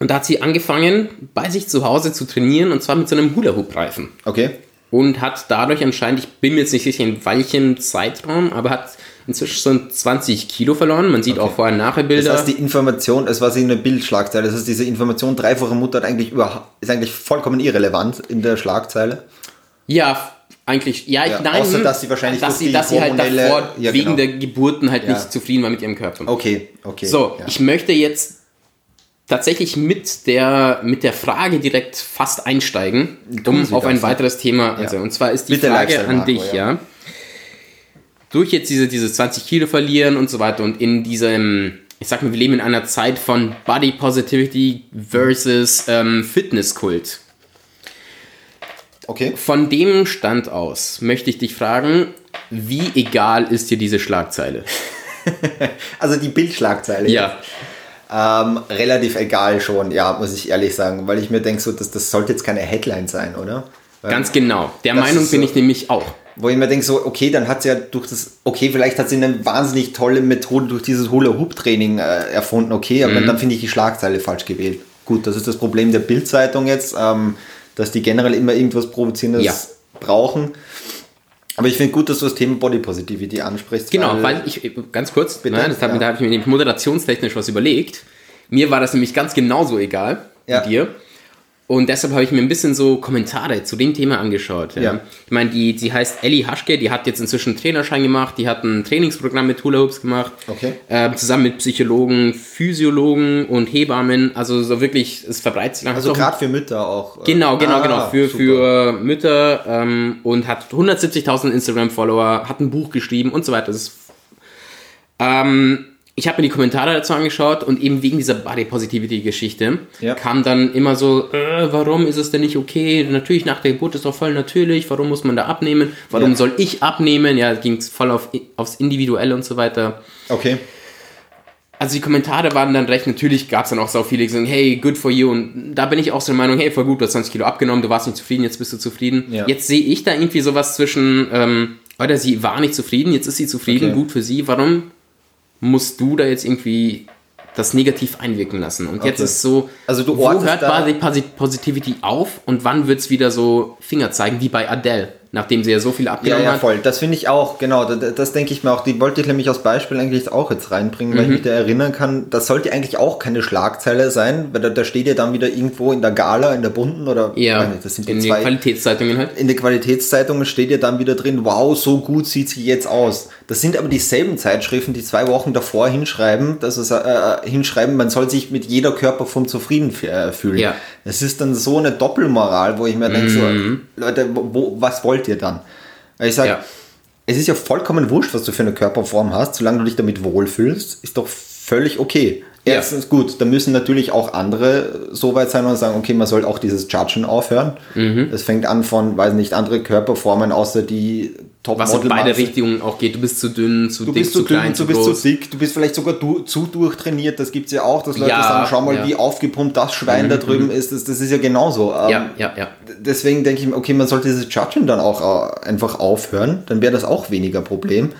und da hat sie angefangen, bei sich zu Hause zu trainieren und zwar mit so einem Hula-Hoop-Reifen. Okay. Und hat dadurch anscheinend, ich bin mir jetzt nicht sicher in welchem Zeitraum, aber hat inzwischen so 20 Kilo verloren. Man sieht auch vorher nachher Bilder. Das heißt, die Information, es war sie eine Bildschlagzeile, das heißt, diese Information, dreifache Mutter hat eigentlich über, ist eigentlich vollkommen irrelevant in der Schlagzeile. Ja, eigentlich, ja, ich, Ja, nein. außer, dass sie wahrscheinlich dass sie, dass sie halt davor Ja, wegen genau. der Geburten halt Ja. nicht zufrieden war mit ihrem Körper. Okay, okay. So, ich möchte jetzt tatsächlich mit der, mit der Frage direkt fast einsteigen, um auf ein weiteres Thema. Also, und zwar ist die Bitte Frage an Marco, dich, ja. ja. Durch jetzt diese, diese 20 Kilo verlieren und so weiter und in diesem, ich sag mal, wir leben in einer Zeit von Body Positivity versus ähm, Fitnesskult. okay. Von dem Stand aus möchte ich dich fragen, wie egal ist dir diese Schlagzeile? Also die Bildschlagzeile. Ja. Ähm, relativ egal schon, ja, muss ich ehrlich sagen, weil ich mir denke, so, das, das sollte jetzt keine Headline sein, oder? Weil, Ganz genau. Der Meinung bin so- ich nämlich auch. Wo ich mir denke, so, okay, dann hat sie ja durch das, okay, vielleicht hat sie eine wahnsinnig tolle Methode durch dieses Hula-Hoop-Training äh, erfunden, okay, Mhm. aber dann finde ich die Schlagzeile falsch gewählt. Gut, das ist das Problem der Bildzeitung jetzt, ähm, dass die generell immer irgendwas Provozierendes Ja. brauchen. Aber ich finde gut, dass du das Thema Body Positivity ansprichst. Genau, weil ich, ganz kurz, Bitte? ne, das hat, Ja. da habe ich mir nämlich moderationstechnisch was überlegt. Mir war das nämlich ganz genauso egal Ja. wie dir. Und deshalb habe ich mir ein bisschen so Kommentare zu dem Thema angeschaut. Ja. Ja. Ich meine, die, die heißt Ellie Haschke, die hat jetzt inzwischen einen Trainerschein gemacht, die hat ein Trainingsprogramm mit Hula Hoops gemacht. Okay. Ähm, zusammen mit Psychologen, Physiologen und Hebammen. Also so wirklich, es verbreitet sich Also gerade für Mütter auch. äh, Genau, genau, ah, genau. Für, super. für Mütter ähm, und hat 170.000 Instagram-Follower, hat ein Buch geschrieben und so weiter. Das ist, ähm, ich habe mir die Kommentare dazu angeschaut und eben wegen dieser Body Positivity-Geschichte Ja. kam dann immer so, äh, warum ist es denn nicht okay? Natürlich, nach der Geburt ist doch voll natürlich. Warum muss man da abnehmen? Warum Ja. soll ich abnehmen? Ja, ging es voll auf, aufs Individuelle und so weiter. Okay. Also die Kommentare waren dann recht, natürlich gab es dann auch so viele, die sagen, hey, good for you. Und da bin ich auch so der Meinung, hey, voll gut, du hast 20 Kilo abgenommen, du warst nicht zufrieden, jetzt bist du zufrieden. Ja. Jetzt sehe ich da irgendwie sowas zwischen, ähm, oder sie war nicht zufrieden, jetzt ist sie zufrieden, Okay. gut für sie. Warum musst du da jetzt irgendwie das negativ einwirken lassen? Und jetzt Okay. ist so, Also du wo hört Posi- Positivity auf und wann wird es wieder so Finger zeigen, wie bei Adele, nachdem sie ja so viel Ja, abgenommen ja, hat? voll. Das finde ich auch, genau. Das, das denke ich mir auch. Die wollte ich nämlich als Beispiel eigentlich auch jetzt reinbringen, Mhm. weil ich mich da erinnern kann. Das sollte eigentlich auch keine Schlagzeile sein, weil da, da steht ja dann wieder irgendwo in der Gala, in der bunten oder Ja, nicht, das sind die in den zwei. Qualitätszeitungen halt. in der Qualitätszeitung steht ja dann wieder drin, wow, so gut sieht sie jetzt aus. Das sind aber dieselben Zeitschriften, die zwei Wochen davor hinschreiben, dass es, äh, hinschreiben, man soll sich mit jeder Körperform zufrieden äh, fühlen. Ja. Es ist dann so eine Doppelmoral, wo ich mir denke, Mhm. so, Leute, wo, was wollt ihr dann? Weil ich sage, Ja. es ist ja vollkommen wurscht, was du für eine Körperform hast, solange du dich damit wohlfühlst, ist doch völlig okay. Ja. Erstens gut, da müssen natürlich auch andere so weit sein und sagen, okay, man soll auch dieses Judgen aufhören. Mhm. Es fängt an von, weiß nicht, andere Körperformen außer die top Was in beide Richtungen auch geht. Du bist zu dünn, zu Du dick, bist zu dünn, klein, du zu bist groß. zu dick, du bist vielleicht sogar du, zu durchtrainiert. Das gibt es ja auch, dass Leute Ja, sagen, schau mal, ja. Mhm, wie aufgepumpt das Schwein da drüben ist. Das, das ist ja genauso. Ähm, Ja, ja, ja. deswegen denke ich okay, man sollte dieses Judgen dann auch äh, einfach aufhören, dann wäre das auch weniger Problem.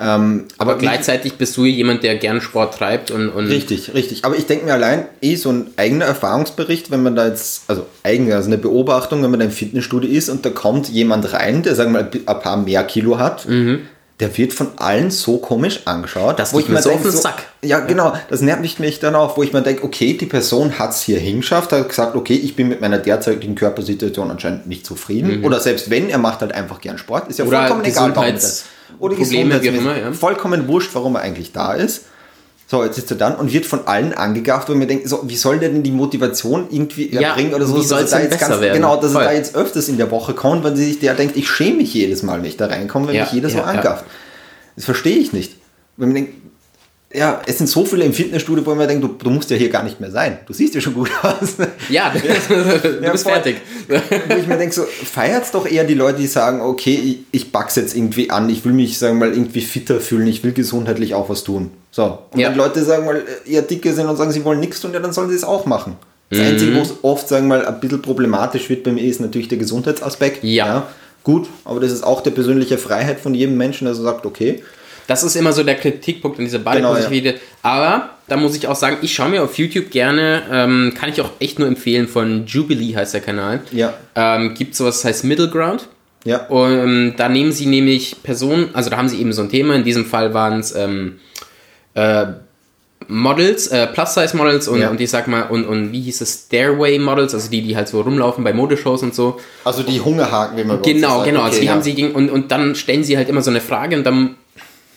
Ähm, Aber gleichzeitig bist du jemand, der gern Sport treibt und, und Richtig, richtig. Aber ich denke mir allein, eh so ein eigener Erfahrungsbericht, wenn man da jetzt, also eigen, also eine Beobachtung, wenn man da im Fitnessstudio ist und da kommt jemand rein, der sagen wir mal ein paar mehr Kilo hat, der wird von allen so komisch angeschaut. Mhm. Das geht mir so auf den Sack. Ja, genau, das nervt mich dann auch, wo ich mir denke, okay, die Person hat es hier hingeschafft, hat gesagt, okay, ich bin mit meiner derzeitigen Körpersituation anscheinend nicht zufrieden. Oder selbst wenn, er macht halt einfach gern Sport, ist ja Mhm. Oder vollkommen egal, warum das. Oder Probleme, Gesundheitsmäßig. immer, ja. Vollkommen wurscht, warum er eigentlich da ist. So, jetzt ist er dann und wird von allen angegafft, wo man denkt, so, wie soll der denn die Motivation irgendwie Ja, erbringen oder so, wie dass soll's er da jetzt ganz, werden? genau, dass Voll. er da jetzt öfters in der Woche kommt, weil sich der denkt, ich schäme mich jedes Mal, wenn ich da reinkomme, wenn Ja, mich jeder so ja, ja. angafft. Das verstehe ich nicht. Wenn man denkt, ja, es sind so viele im Fitnessstudio, wo man denkt, du, du musst ja hier gar nicht mehr sein. Du siehst ja schon gut aus. Ja, du Ja, bist voll. fertig. wo ich mir denke, so feiert's doch eher die Leute, die sagen, okay, ich, ich back's jetzt irgendwie an, ich will mich, sagen wir mal, irgendwie fitter fühlen, ich will gesundheitlich auch was tun. So. Und Ja. wenn Leute sagen mal, eher dicke sind und sagen, sie wollen nichts tun, ja, dann sollen sie es auch machen. Das Mhm. Einzige, wo es oft, sagen wir mal, ein bisschen problematisch wird bei mir, ist natürlich der Gesundheitsaspekt. Ja. Gut, aber das ist auch der persönliche Freiheit von jedem Menschen, der so sagt, okay, Das ist immer so der Kritikpunkt an dieser Genau, Body-Positivität. Aber da muss ich auch sagen, ich schaue mir auf YouTube gerne, ähm, kann ich auch echt nur empfehlen, von Jubilee heißt der Kanal. Ja. Ähm, gibt sowas, das heißt Middle Ground. ja, Und ähm, da nehmen sie nämlich Personen, also da haben sie eben so ein Thema, in diesem Fall waren es ähm, äh, Models, äh, Plus-Size-Models und, Ja. und ich sag mal, und, und wie hieß es, Stairway-Models, also die, die halt so rumlaufen bei Modeshows und so. also die Hungerhaken, wie man Genau, genau. Also Okay, die ja. haben sie gegen, und, und dann stellen sie halt immer so eine Frage und dann,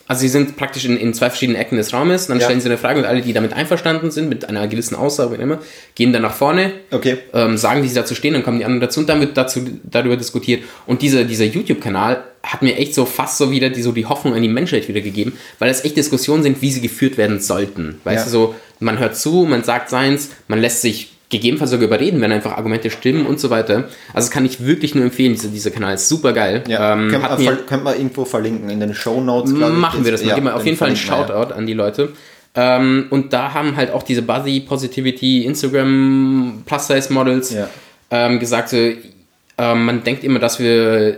also sie sind praktisch in, in zwei verschiedenen Ecken des Raumes, dann Ja. stellen sie eine Frage und alle, die damit einverstanden sind, mit einer gewissen Aussage, immer, gehen dann nach vorne, Okay. ähm, sagen, wie sie dazu stehen, dann kommen die anderen dazu und dann wird dazu, darüber diskutiert. Und dieser, dieser YouTube-Kanal hat mir echt so fast so wieder die, so die Hoffnung an die Menschheit wieder gegeben, weil das echt Diskussionen sind, wie sie geführt werden sollten. Weißt Ja. du, so, man hört zu, man sagt seins, man lässt sich gegebenenfalls sogar überreden, wenn einfach Argumente stimmen und so weiter. Also das kann ich wirklich nur empfehlen, dieser, dieser Kanal ist super geil. Ja, Ähm, ver- könnte man irgendwo verlinken in den Show Notes. machen wir das mal. Ja, Geben wir auf den jeden Fall einen wir, ja. Shoutout an die Leute. Ähm, und da haben halt auch diese Body Positivity Instagram Plus Size Models Ja. ähm, gesagt, so, ähm, man denkt immer, dass wir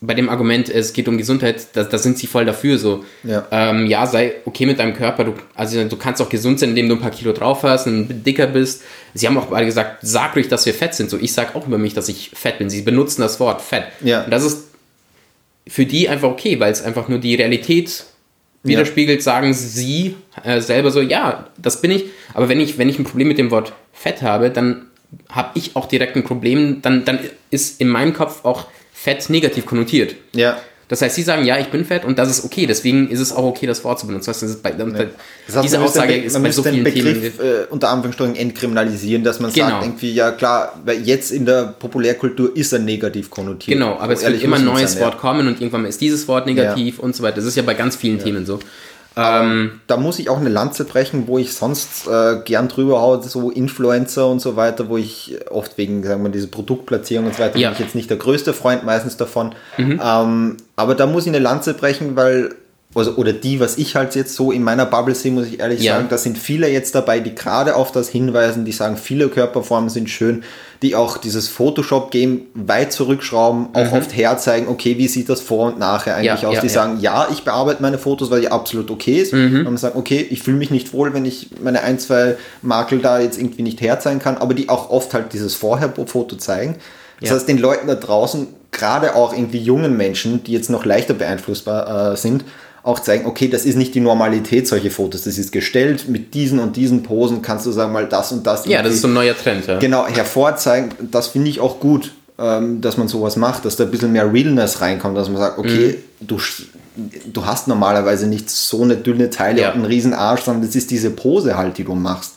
bei dem Argument, es geht um Gesundheit, da, da sind sie voll dafür so. Ja. Ähm, ja, sei okay mit deinem Körper. Du, also du kannst auch gesund sein, indem du ein paar Kilo drauf hast und dicker bist. Sie haben auch beide gesagt, sag ruhig, dass wir fett sind. So, ich sag auch über mich, dass ich fett bin. Sie benutzen das Wort fett. Ja. Und das ist für die einfach okay, weil es einfach nur die Realität widerspiegelt, sagen sie äh, selber so, ja, das bin ich. Aber wenn ich, wenn ich ein Problem mit dem Wort Fett habe, dann habe ich auch direkt ein Problem, dann, dann ist in meinem Kopf auch Fett negativ konnotiert. Ja. Das heißt, sie sagen, ja, ich bin fett und das ist okay, deswegen ist es auch okay, das Wort zu benutzen. Das ist bei, Das heißt, diese Aussage den, ist bei so vielen Themen. Begriff äh, unter Anführungsstrichen entkriminalisieren, dass man Genau. sagt, irgendwie, ja klar, weil jetzt in der Populärkultur ist er negativ konnotiert. Genau, aber es So wird ehrlich immer ein neues sein, Wort kommen und irgendwann ist dieses Wort negativ und so weiter. Das ist ja bei ganz vielen Themen so. Ähm, Da muss ich auch eine Lanze brechen, wo ich sonst äh, gern drüber haue, so Influencer und so weiter, wo ich oft wegen, sagen wir, diese Produktplatzierung und so weiter, Ja. bin ich jetzt nicht der größte Freund meistens davon. Mhm. Ähm, aber da muss ich eine Lanze brechen, weil, also, oder die, was ich halt jetzt so in meiner Bubble sehe, muss ich ehrlich Ja. sagen, da sind viele jetzt dabei, die gerade auf das hinweisen, die sagen, viele Körperformen sind schön, die auch dieses Photoshop-Game weit zurückschrauben, auch oft herzeigen, okay, wie sieht das vor und nachher eigentlich Mhm. Ja, aus, ja, die sagen, ja, ich bearbeite meine Fotos, weil die absolut okay ist. Mhm. Und man sagt, okay, ich fühle mich nicht wohl, wenn ich meine ein, zwei Makel da jetzt irgendwie nicht herzeigen kann, aber die auch oft halt dieses Vorher-Foto zeigen. Das heißt, den Leuten da draußen, gerade auch irgendwie jungen Menschen, die jetzt noch leichter beeinflussbar äh, sind, auch zeigen, okay, das ist nicht die Normalität, solche Fotos. Das ist gestellt, mit diesen und diesen Posen kannst du sagen, mal das und das. ja, das ist so ein neuer Trend. Ja. genau herzeigen, das finde ich auch gut, ähm, dass man sowas macht, dass da ein bisschen mehr Realness reinkommt, dass man sagt, okay, Mhm. du, du hast normalerweise nicht so eine dünne Teile Ja. und einen riesen Arsch, sondern das ist diese Pose halt, die du machst.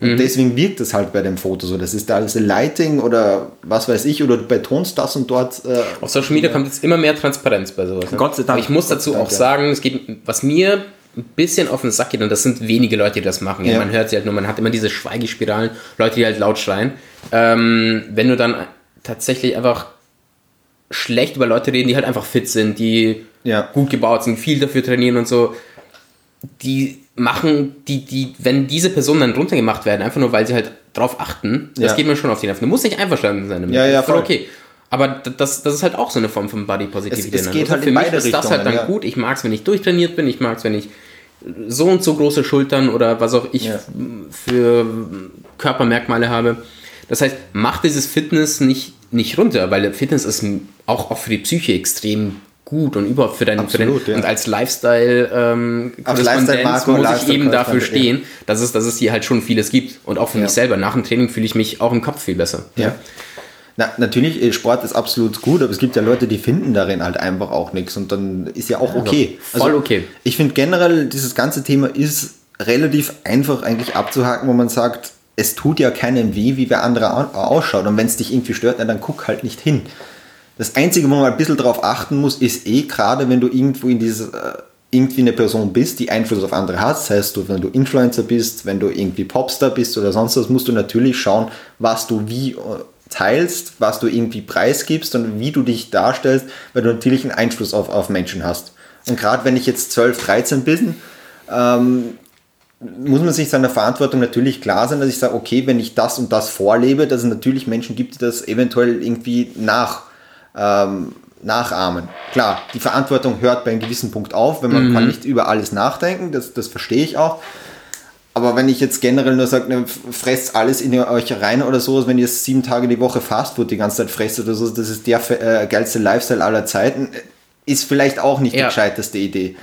Mhm. Und deswegen wirkt es halt bei dem Foto so. Das ist da alles Lighting oder was weiß ich, oder du betonst das und dort. Äh, Auf Social Media kommt jetzt immer mehr Transparenz bei sowas. Ne? Gott sei Dank. Aber ich muss dazu Dank, auch sagen, es geht, was mir ein bisschen auf den Sack geht, und das sind wenige Leute, die das machen. Ja. Man hört sie halt nur, man hat immer diese Schweigespiralen, Leute, die halt laut schreien. Ähm, wenn du dann tatsächlich einfach schlecht über Leute reden, die halt einfach fit sind, die Ja. gut gebaut sind, viel dafür trainieren und so, die machen, die, die, wenn diese Personen dann runtergemacht werden, einfach nur weil sie halt drauf achten, das Ja. geht mir schon auf die Nerven. Du musst nicht einverstanden sein damit. Ja, ja, voll voll. okay. Aber das, das ist halt auch so eine Form von Body Positivity. Es- es geht Also halt Für in mich ist das halt dann ja. gut. Ich mag es, wenn ich durchtrainiert bin. Ich mag es, wenn ich so und so große Schultern oder was auch ich Ja. für Körpermerkmale habe. Das heißt, mach dieses Fitness nicht, nicht runter, weil Fitness ist auch, auch für die Psyche extrem gut und überhaupt für deinen, für deinen Absolut, ja. und als Lifestyle ähm, Korrespondenz Lifestyle-Marco, muss ich Lifestyle- eben dafür stehen, dass es, dass es hier halt schon vieles gibt und auch für Ja. mich selber. Nach dem Training fühle ich mich auch im Kopf viel besser. Ja. Na, natürlich, äh, Sport ist absolut gut, aber es gibt ja Leute, die finden darin halt einfach auch nichts und dann ist ja auch okay. voll okay. Ich finde generell, dieses ganze Thema ist relativ einfach eigentlich abzuhaken, wo man sagt, es tut ja keinem weh, wie wer andere ausschaut. Und wenn es dich irgendwie stört, dann guck halt nicht hin. Das Einzige, wo man ein bisschen drauf achten muss, ist eh gerade, wenn du irgendwo in dieses, äh, irgendwie eine Person bist, die Einfluss auf andere hat, das heißt, du, wenn du Influencer bist, wenn du irgendwie Popstar bist oder sonst was, musst du natürlich schauen, was du wie äh, teilst, was du irgendwie preisgibst und wie du dich darstellst, weil du natürlich einen Einfluss auf, auf Menschen hast. Und gerade wenn ich jetzt 12, 13 bin, ähm, muss man sich seiner Verantwortung natürlich klar sein, dass ich sage, okay, wenn ich das und das vorlebe, dass es natürlich Menschen gibt, die das eventuell irgendwie nach, ähm, nachahmen. Klar, die Verantwortung hört bei einem gewissen Punkt auf, wenn man mhm. kann nicht über alles nachdenken, das, das verstehe ich auch. Aber wenn ich jetzt generell nur sage, ne, fresst alles in euch rein oder so, wenn ihr sieben Tage die Woche Fastfood die ganze Zeit fresst oder so, das ist der äh, geilste Lifestyle aller Zeiten, ist vielleicht auch nicht ja. die gescheiteste Idee.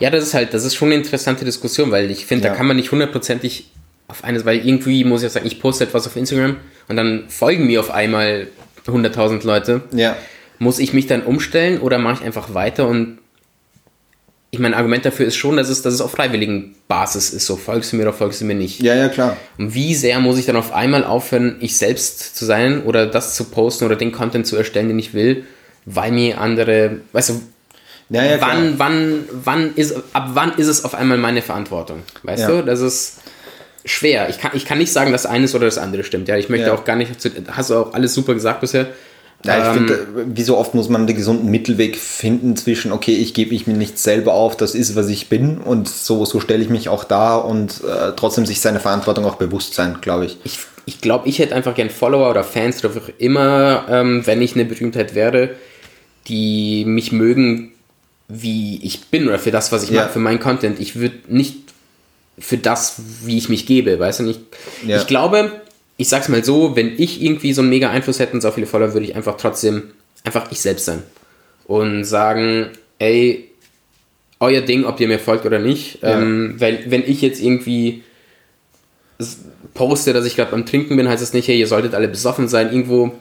Ja, das ist halt, das ist schon eine interessante Diskussion, weil ich finde, ja. da kann man nicht hundertprozentig auf eines, weil irgendwie muss ich sagen, ich poste etwas auf Instagram und dann folgen mir auf einmal 100.000 Leute. Ja. Muss ich mich dann umstellen oder mache ich einfach weiter und ich mein Argument dafür ist schon, dass es, dass es auf freiwilligen Basis ist. So, folgst du mir oder folgst du mir nicht? Ja, ja, klar. Und wie sehr muss ich dann auf einmal aufhören, ich selbst zu sein oder das zu posten oder den Content zu erstellen, den ich will, weil mir andere, weißt du, ja, ja, wann, wann, wann ist, ab wann ist es auf einmal meine Verantwortung? Weißt ja. du, das ist schwer. Ich kann, ich kann nicht sagen, dass eines oder das andere stimmt. Ja, ich möchte auch gar nicht, hast du auch alles super gesagt bisher. Ja, ich ähm, finde, wie so oft muss man den gesunden Mittelweg finden zwischen, okay, ich gebe mich mir nicht selber auf, das ist, was ich bin und so, so stelle ich mich auch da und äh, trotzdem sich seiner Verantwortung auch bewusst sein, glaube ich. Ich, ich glaube, ich hätte einfach gern Follower oder Fans oder auch immer, ähm, wenn ich eine Berühmtheit wäre, die mich mögen, wie ich bin oder für das, was ich ja. mache, für meinen Content. Ich würde nicht für das, wie ich mich gebe, weißt du? Ich, ja. ich glaube, ich sag's mal so, wenn ich irgendwie so einen mega Einfluss hätte und so viele Follower, würde ich einfach trotzdem einfach ich selbst sein. Und sagen, ey, euer Ding, ob ihr mir folgt oder nicht. Ja. Ähm, weil, wenn ich jetzt irgendwie poste, dass ich gerade beim Trinken bin, heißt es nicht, hey, ihr solltet alle besoffen sein. Irgendwo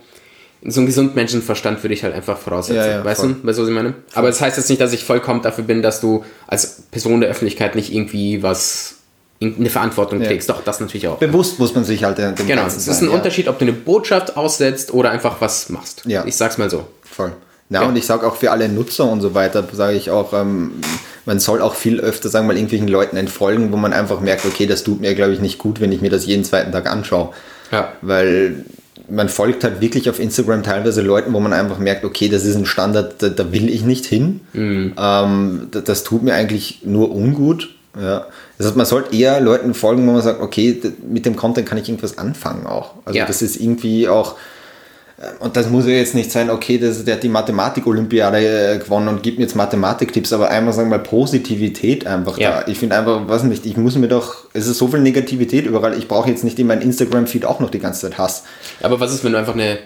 so einen gesunden Menschenverstand würde ich halt einfach voraussetzen. Ja, ja, weißt voll. du, weißt du, was ich meine? Voll. Aber das heißt jetzt nicht, dass ich vollkommen dafür bin, dass du als Person der Öffentlichkeit nicht irgendwie was eine Verantwortung trägst. Ja. Doch, das natürlich auch. Bewusst muss man sich halt dem Genau, es ist ein ja. Unterschied, ob du eine Botschaft aussetzt oder einfach was machst. Ja. Ich sag's mal so. Voll. Ja, ja. und ich sage auch für alle Nutzer und so weiter, sage ich auch, ähm, man soll auch viel öfter, sagen wir mal, irgendwelchen Leuten entfolgen, wo man einfach merkt, okay, das tut mir, glaube ich, nicht gut, wenn ich mir das jeden zweiten Tag anschaue. Ja. Weil man folgt halt wirklich auf Instagram teilweise Leuten, wo man einfach merkt, okay, das ist ein Standard, da, da will ich nicht hin. Mhm. Ähm, das, das, tut mir eigentlich nur ungut. Ja. Das heißt, man sollte eher Leuten folgen, wo man sagt, okay, mit dem Content kann ich irgendwas anfangen auch. Also ja. das ist irgendwie auch und das muss ja jetzt nicht sein, okay, das, der hat die Mathematik-Olympiade äh, gewonnen und gibt mir jetzt Mathematik-Tipps, aber einmal sagen wir mal Positivität einfach ja. da. Ich finde einfach, was nicht, ich muss mir doch, es ist so viel Negativität überall, ich brauche jetzt nicht in meinem Instagram-Feed auch noch die ganze Zeit Hass. Aber was ist, wenn du einfach eine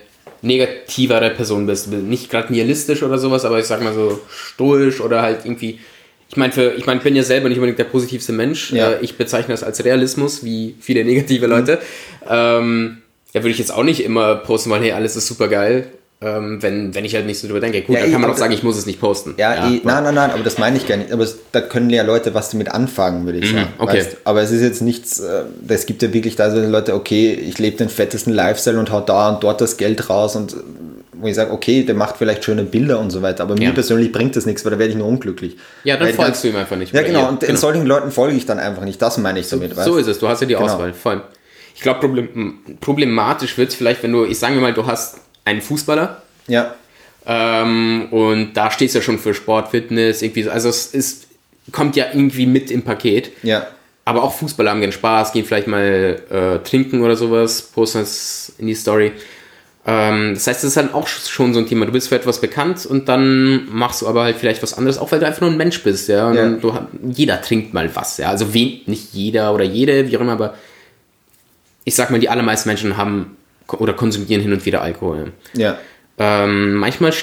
negativere Person bist? Nicht gerade nihilistisch oder sowas, aber ich sag mal so stoisch oder halt irgendwie. Ich meine, ich mein, bin ja selber nicht unbedingt der positivste Mensch. Ja. Äh, ich bezeichne das als Realismus, wie viele negative Leute. Mhm. Ähm, ja, würde ich jetzt auch nicht immer posten, weil hey, alles ist super geil. Ähm, wenn, wenn ich halt nicht so drüber denke. Gut, ja, dann kann man auch sagen, ich muss es nicht posten. Ja, ja eh, nein, nein, nein, aber das meine ich gar nicht. Aber es, da können ja Leute was damit anfangen, würde ich mhm, sagen. Okay. Weißt? Aber es ist jetzt nichts, äh, es gibt ja wirklich da so Leute, okay, ich lebe den fettesten Lifestyle und hau da und dort das Geld raus und wo ich sage, okay, der macht vielleicht schöne Bilder und so weiter, aber ja. mir persönlich bringt das nichts, weil da werde ich nur unglücklich. Ja, dann weil folgst dann, du ihm einfach nicht. Ja, genau, und genau. solchen Leuten folge ich dann einfach nicht, das meine ich so, damit. So, so ist es, du hast ja die genau. Auswahl, voll. Ich glaube, problem, problematisch wird es vielleicht, wenn du, ich sage mal, du hast einen Fußballer. Ja. Ähm, und da stehst du ja schon für Sport, Fitness, irgendwie so. Also es ist, kommt ja irgendwie mit im Paket. Ja. Aber auch Fußballer haben gerne Spaß, gehen vielleicht mal äh, trinken oder sowas, posten das in die Story. Ähm, das heißt, das ist dann auch schon so ein Thema. Du bist für etwas bekannt und dann machst du aber halt vielleicht was anderes, auch weil du einfach nur ein Mensch bist, ja. Und ja. Du, jeder trinkt mal was, ja. Also wen, nicht jeder oder jede, wie auch immer, aber ich sag mal, die allermeisten Menschen haben oder konsumieren hin und wieder Alkohol. Ja. Ähm, manchmal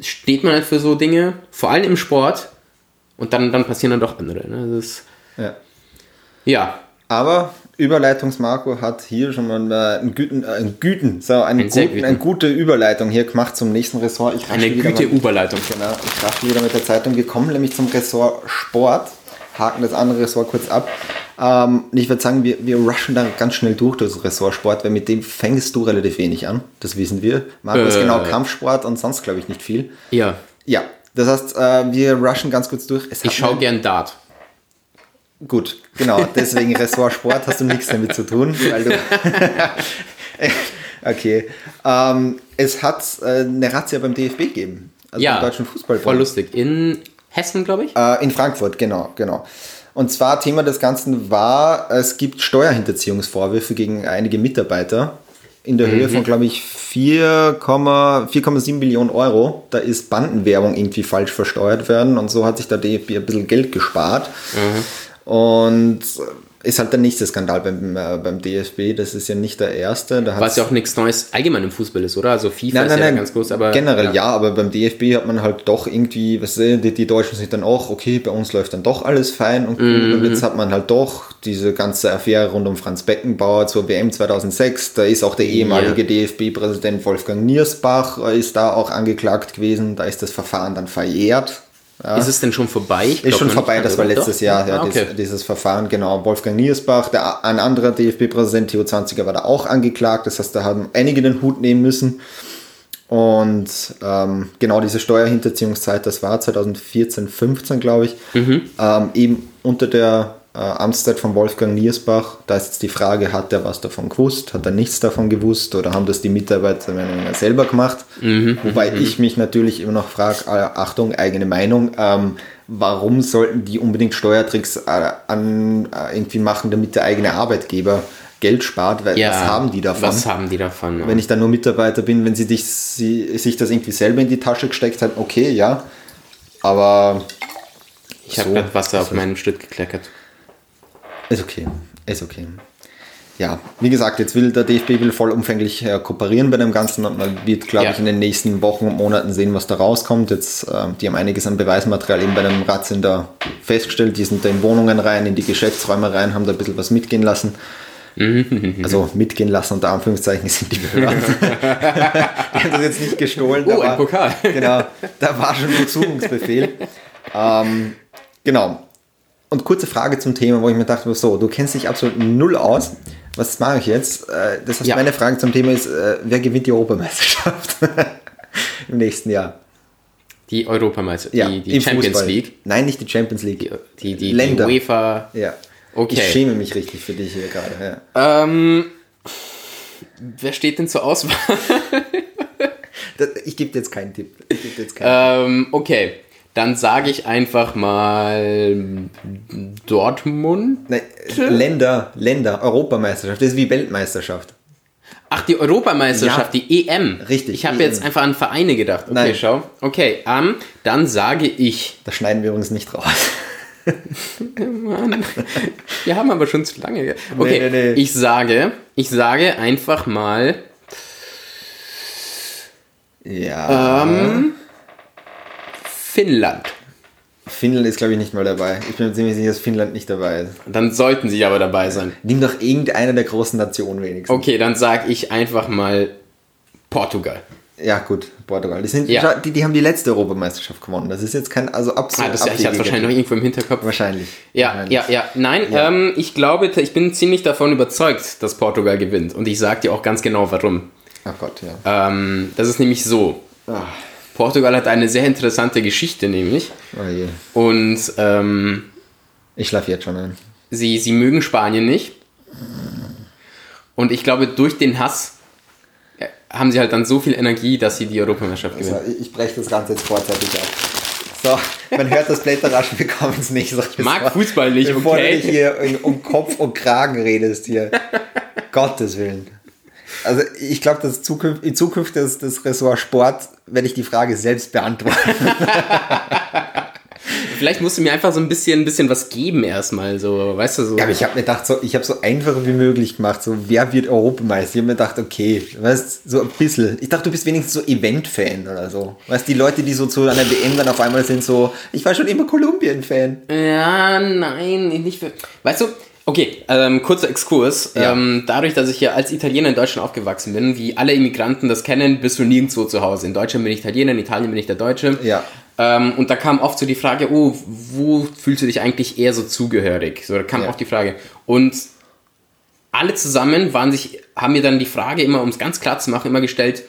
steht man halt für so Dinge, vor allem im Sport, und dann, dann passieren dann doch andere. Ne? Das ist, ja. Ja. Aber Überleitungsmarco hat hier schon mal äh, einen guten, äh, einen guten, so einen ein guten, eine gute Überleitung hier gemacht zum nächsten Ressort. Ich eine gute Überleitung. Genau, ich bin wieder mit der Zeitung gekommen, nämlich zum Ressort Sport. Haken das andere Ressort kurz ab. Ähm, ich würde sagen, wir, wir rushen da ganz schnell durch das Ressortsport, weil mit dem fängst du relativ wenig an. Das wissen wir. Markus, Äh. genau, Kampfsport und sonst, glaube ich, nicht viel. Ja. Ja, das heißt, äh, wir rushen ganz kurz durch. Ich schaue gern Dart. Gut, genau. Deswegen Ressortsport hast du nichts damit zu tun, weil du. okay. Ähm, es hat äh, eine Razzia beim DFB gegeben. Also ja. beim Deutschen Fußballbund. Voll lustig. In Hessen, glaube ich. Äh, in Frankfurt, genau, genau. Und zwar Thema des Ganzen war, es gibt Steuerhinterziehungsvorwürfe gegen einige Mitarbeiter in der Höhe von, glaube ich, 4,7 4,7 Millionen Euro. Da ist Bandenwerbung irgendwie falsch versteuert werden und so hat sich der DFB ein bisschen Geld gespart. Und ist halt der nächste Skandal beim, äh, beim DFB. Das ist ja nicht der erste. Da Was ja auch nichts Neues allgemein im Fußball ist, oder? Also FIFA ist ja ganz groß, aber. generell ja. aber beim DFB hat man halt doch irgendwie, was die, die Deutschen sind dann auch, okay, bei uns läuft dann doch alles fein und. Mhm. Und jetzt hat man halt doch diese ganze Affäre rund um Franz Beckenbauer zur WM 2006. Da ist auch der ehemalige DFB-Präsident Wolfgang Niersbach, äh, ist da auch angeklagt gewesen. Da ist das Verfahren dann verjährt. Ja. Ist es denn schon vorbei? Ich Ist schon vorbei, das war letztes Doch? Jahr, ja, Ah, okay. dieses, dieses Verfahren, genau. Wolfgang Niersbach, der, ein anderer DFB-Präsident, Theo 20er, war da auch angeklagt. Das heißt, da haben einige den Hut nehmen müssen. Und ähm, genau diese Steuerhinterziehungszeit, das war 2014, 15, glaube ich, Mhm. ähm, eben unter der äh, Amtszeit von Wolfgang Niersbach. Da ist jetzt die Frage, hat er was davon gewusst, hat er nichts davon gewusst oder haben das die Mitarbeiter selber gemacht? Mhm. Wobei ich mich natürlich immer noch frage, äh, Achtung, eigene Meinung, ähm, warum sollten die unbedingt Steuertricks äh, an, äh, irgendwie machen, damit der eigene Arbeitgeber Geld spart? Weil Ja, was haben die davon? Was haben die davon? wenn ich dann nur Mitarbeiter bin, wenn sie, dich, sie sich das irgendwie selber in die Tasche gesteckt hat, okay, ja. Aber ich habe so, gerade Wasser auf meinen Stück gekleckert. Ist okay, ist okay. Ja, wie gesagt, jetzt will der DFB will vollumfänglich äh, kooperieren bei dem Ganzen und man wird, glaube Ja. ich, in den nächsten Wochen und Monaten sehen, was da rauskommt. Jetzt, äh, die haben einiges an Beweismaterial eben bei dem da festgestellt. Die sind da in Wohnungen rein, in die Geschäftsräume rein, haben da ein bisschen was mitgehen lassen. Also mitgehen lassen, unter Anführungszeichen sind die Behörden. die haben das jetzt nicht gestohlen. Oh, ein Pokal. Genau, da war schon Durchsuchungsbefehl. ähm, genau. Und kurze Frage zum Thema, wo ich mir dachte, so, du kennst dich absolut null aus. Was mache ich jetzt? Äh, Das heißt, Ja. meine Frage zum Thema ist, äh, wer gewinnt die Europameisterschaft im nächsten Jahr? Die Europameister, Ja, die, die Champions Fußball. League, Nein, nicht die Champions League. die, die, Länder. die UEFA. Ja. Okay. Ich schäme mich richtig für dich hier gerade. Ja. Ähm, wer steht denn zur Auswahl? Ich gebe dir jetzt keinen Tipp. Jetzt keinen ähm, okay, dann sage ich einfach mal Dortmund. Nein, Länder, Länder, Europameisterschaft. Das ist wie Weltmeisterschaft. Ach, die Europameisterschaft, Ja. die EM. Richtig, Ich habe jetzt einfach an Vereine gedacht. Okay, Nein. schau. Okay, ähm, dann sage ich. Da schneiden wir uns nicht raus. Mann, wir haben aber schon zu lange. ge- Okay, nee, nee. ich sage, ich sage einfach mal Ja. ähm, Finnland. Finnland ist, glaube ich, nicht mal dabei. Ich bin mir ziemlich sicher, dass Finnland nicht dabei ist. Dann sollten sie aber dabei sein. Nimm doch irgendeine der großen Nationen wenigstens. Okay, dann sage ich einfach mal Portugal. Ja, gut, Portugal. Die, sind, Ja. die, die haben die letzte Europameisterschaft gewonnen. Das ist jetzt kein, also Ah, absolut. das, ich hatte wahrscheinlich noch irgendwo im Hinterkopf. Wahrscheinlich. Ja, Wahrscheinlich. ja, ja. Nein, Ähm, ich glaube, ich bin ziemlich davon überzeugt, dass Portugal gewinnt. Und ich sage dir auch ganz genau, warum. Ach Gott, ja. Ähm, das ist nämlich so. Ah, Portugal hat eine sehr interessante Geschichte, nämlich. oh. Und ähm, Ich schlafe jetzt schon ein. sie, sie mögen Spanien nicht. Und ich glaube, durch den Hass äh, haben sie halt dann so viel Energie, dass sie die Europameisterschaft So, gewinnen. ich, ich breche das Ganze jetzt vorzeitig ab. So, man hört das Blätterraschen, wir kommen es nicht. Sag mag bevor- Fußball nicht, Bevor okay? du dich hier um Kopf und Kragen redest hier. Gottes Willen. Also ich glaube, dass zukünft, in Zukunft das, das Ressort Sport werde ich die Frage selbst beantworten. Vielleicht musst du mir einfach so ein bisschen, ein bisschen was geben erstmal, so, weißt du, so. Ja, aber ich habe mir gedacht, so, ich habe so einfach wie möglich gemacht, so wer wird Europameister? Ich habe mir gedacht, okay, weißt so ein bisschen. Ich dachte, du bist wenigstens so Event-Fan oder so. Weißt die Leute, die so zu einer WM dann auf einmal sind, so, ich war schon immer Kolumbien-Fan. Ja, nein, nicht für. Weißt du, okay, ähm, kurzer Exkurs. Ja. Ähm, dadurch, dass ich ja als Italiener in Deutschland aufgewachsen bin, wie alle Immigranten das kennen, bist du nirgendwo zu Hause. In Deutschland bin ich Italiener, in Italien bin ich der Deutsche. Ja. Ähm, und da kam oft so die Frage, oh, wo fühlst du dich eigentlich eher so zugehörig? So, da kam Ja. oft die Frage. Und alle zusammen waren sich, haben mir dann die Frage immer, um es ganz klar zu machen, immer gestellt,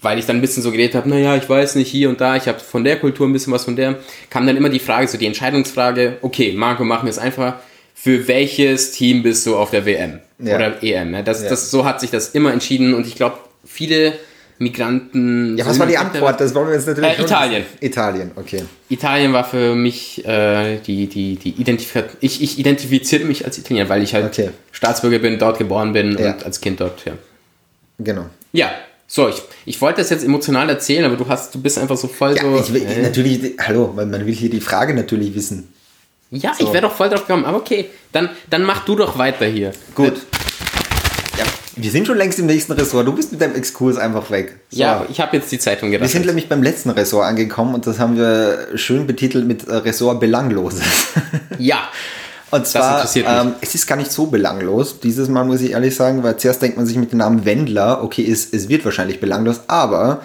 weil ich dann ein bisschen so geredet habe, naja, ich weiß nicht, hier und da, ich habe von der Kultur ein bisschen was von der, kam dann immer die Frage, so die Entscheidungsfrage, okay, Marco, machen wir es einfach, für welches Team bist du auf der WM Ja. oder EM? Ne? Das, Ja. das, so hat sich das immer entschieden und ich glaube, viele Migranten... Ja, was war die Antwort? Das wollen wir jetzt natürlich Äh, Italien. Italien, okay. Italien war für mich äh, die, die, die Identifikation. Ich, ich identifiziere mich als Italiener, weil ich halt Okay. Staatsbürger bin, dort geboren bin Ja. und als Kind dort, ja. Genau. Ja, so, ich, ich wollte das jetzt emotional erzählen, aber du hast, du bist einfach so voll Ja, so. ich will, äh, natürlich, hallo, weil man will hier die Frage natürlich wissen. Ja so. ich wäre doch voll drauf gekommen, aber okay, dann, dann mach du doch weiter hier. Gut. Ja, wir sind schon längst im nächsten Ressort. Du bist mit deinem Exkurs einfach weg. So. Ja, ich habe jetzt die Zeitung Wir sind gedacht. nämlich beim letzten Ressort angekommen und das haben wir schön betitelt mit äh, Ressort Belangloses. Ja, Und zwar, ähm, es ist gar nicht so belanglos, dieses Mal muss ich ehrlich sagen, weil zuerst denkt man sich mit dem Namen Wendler, okay, es, es wird wahrscheinlich belanglos, aber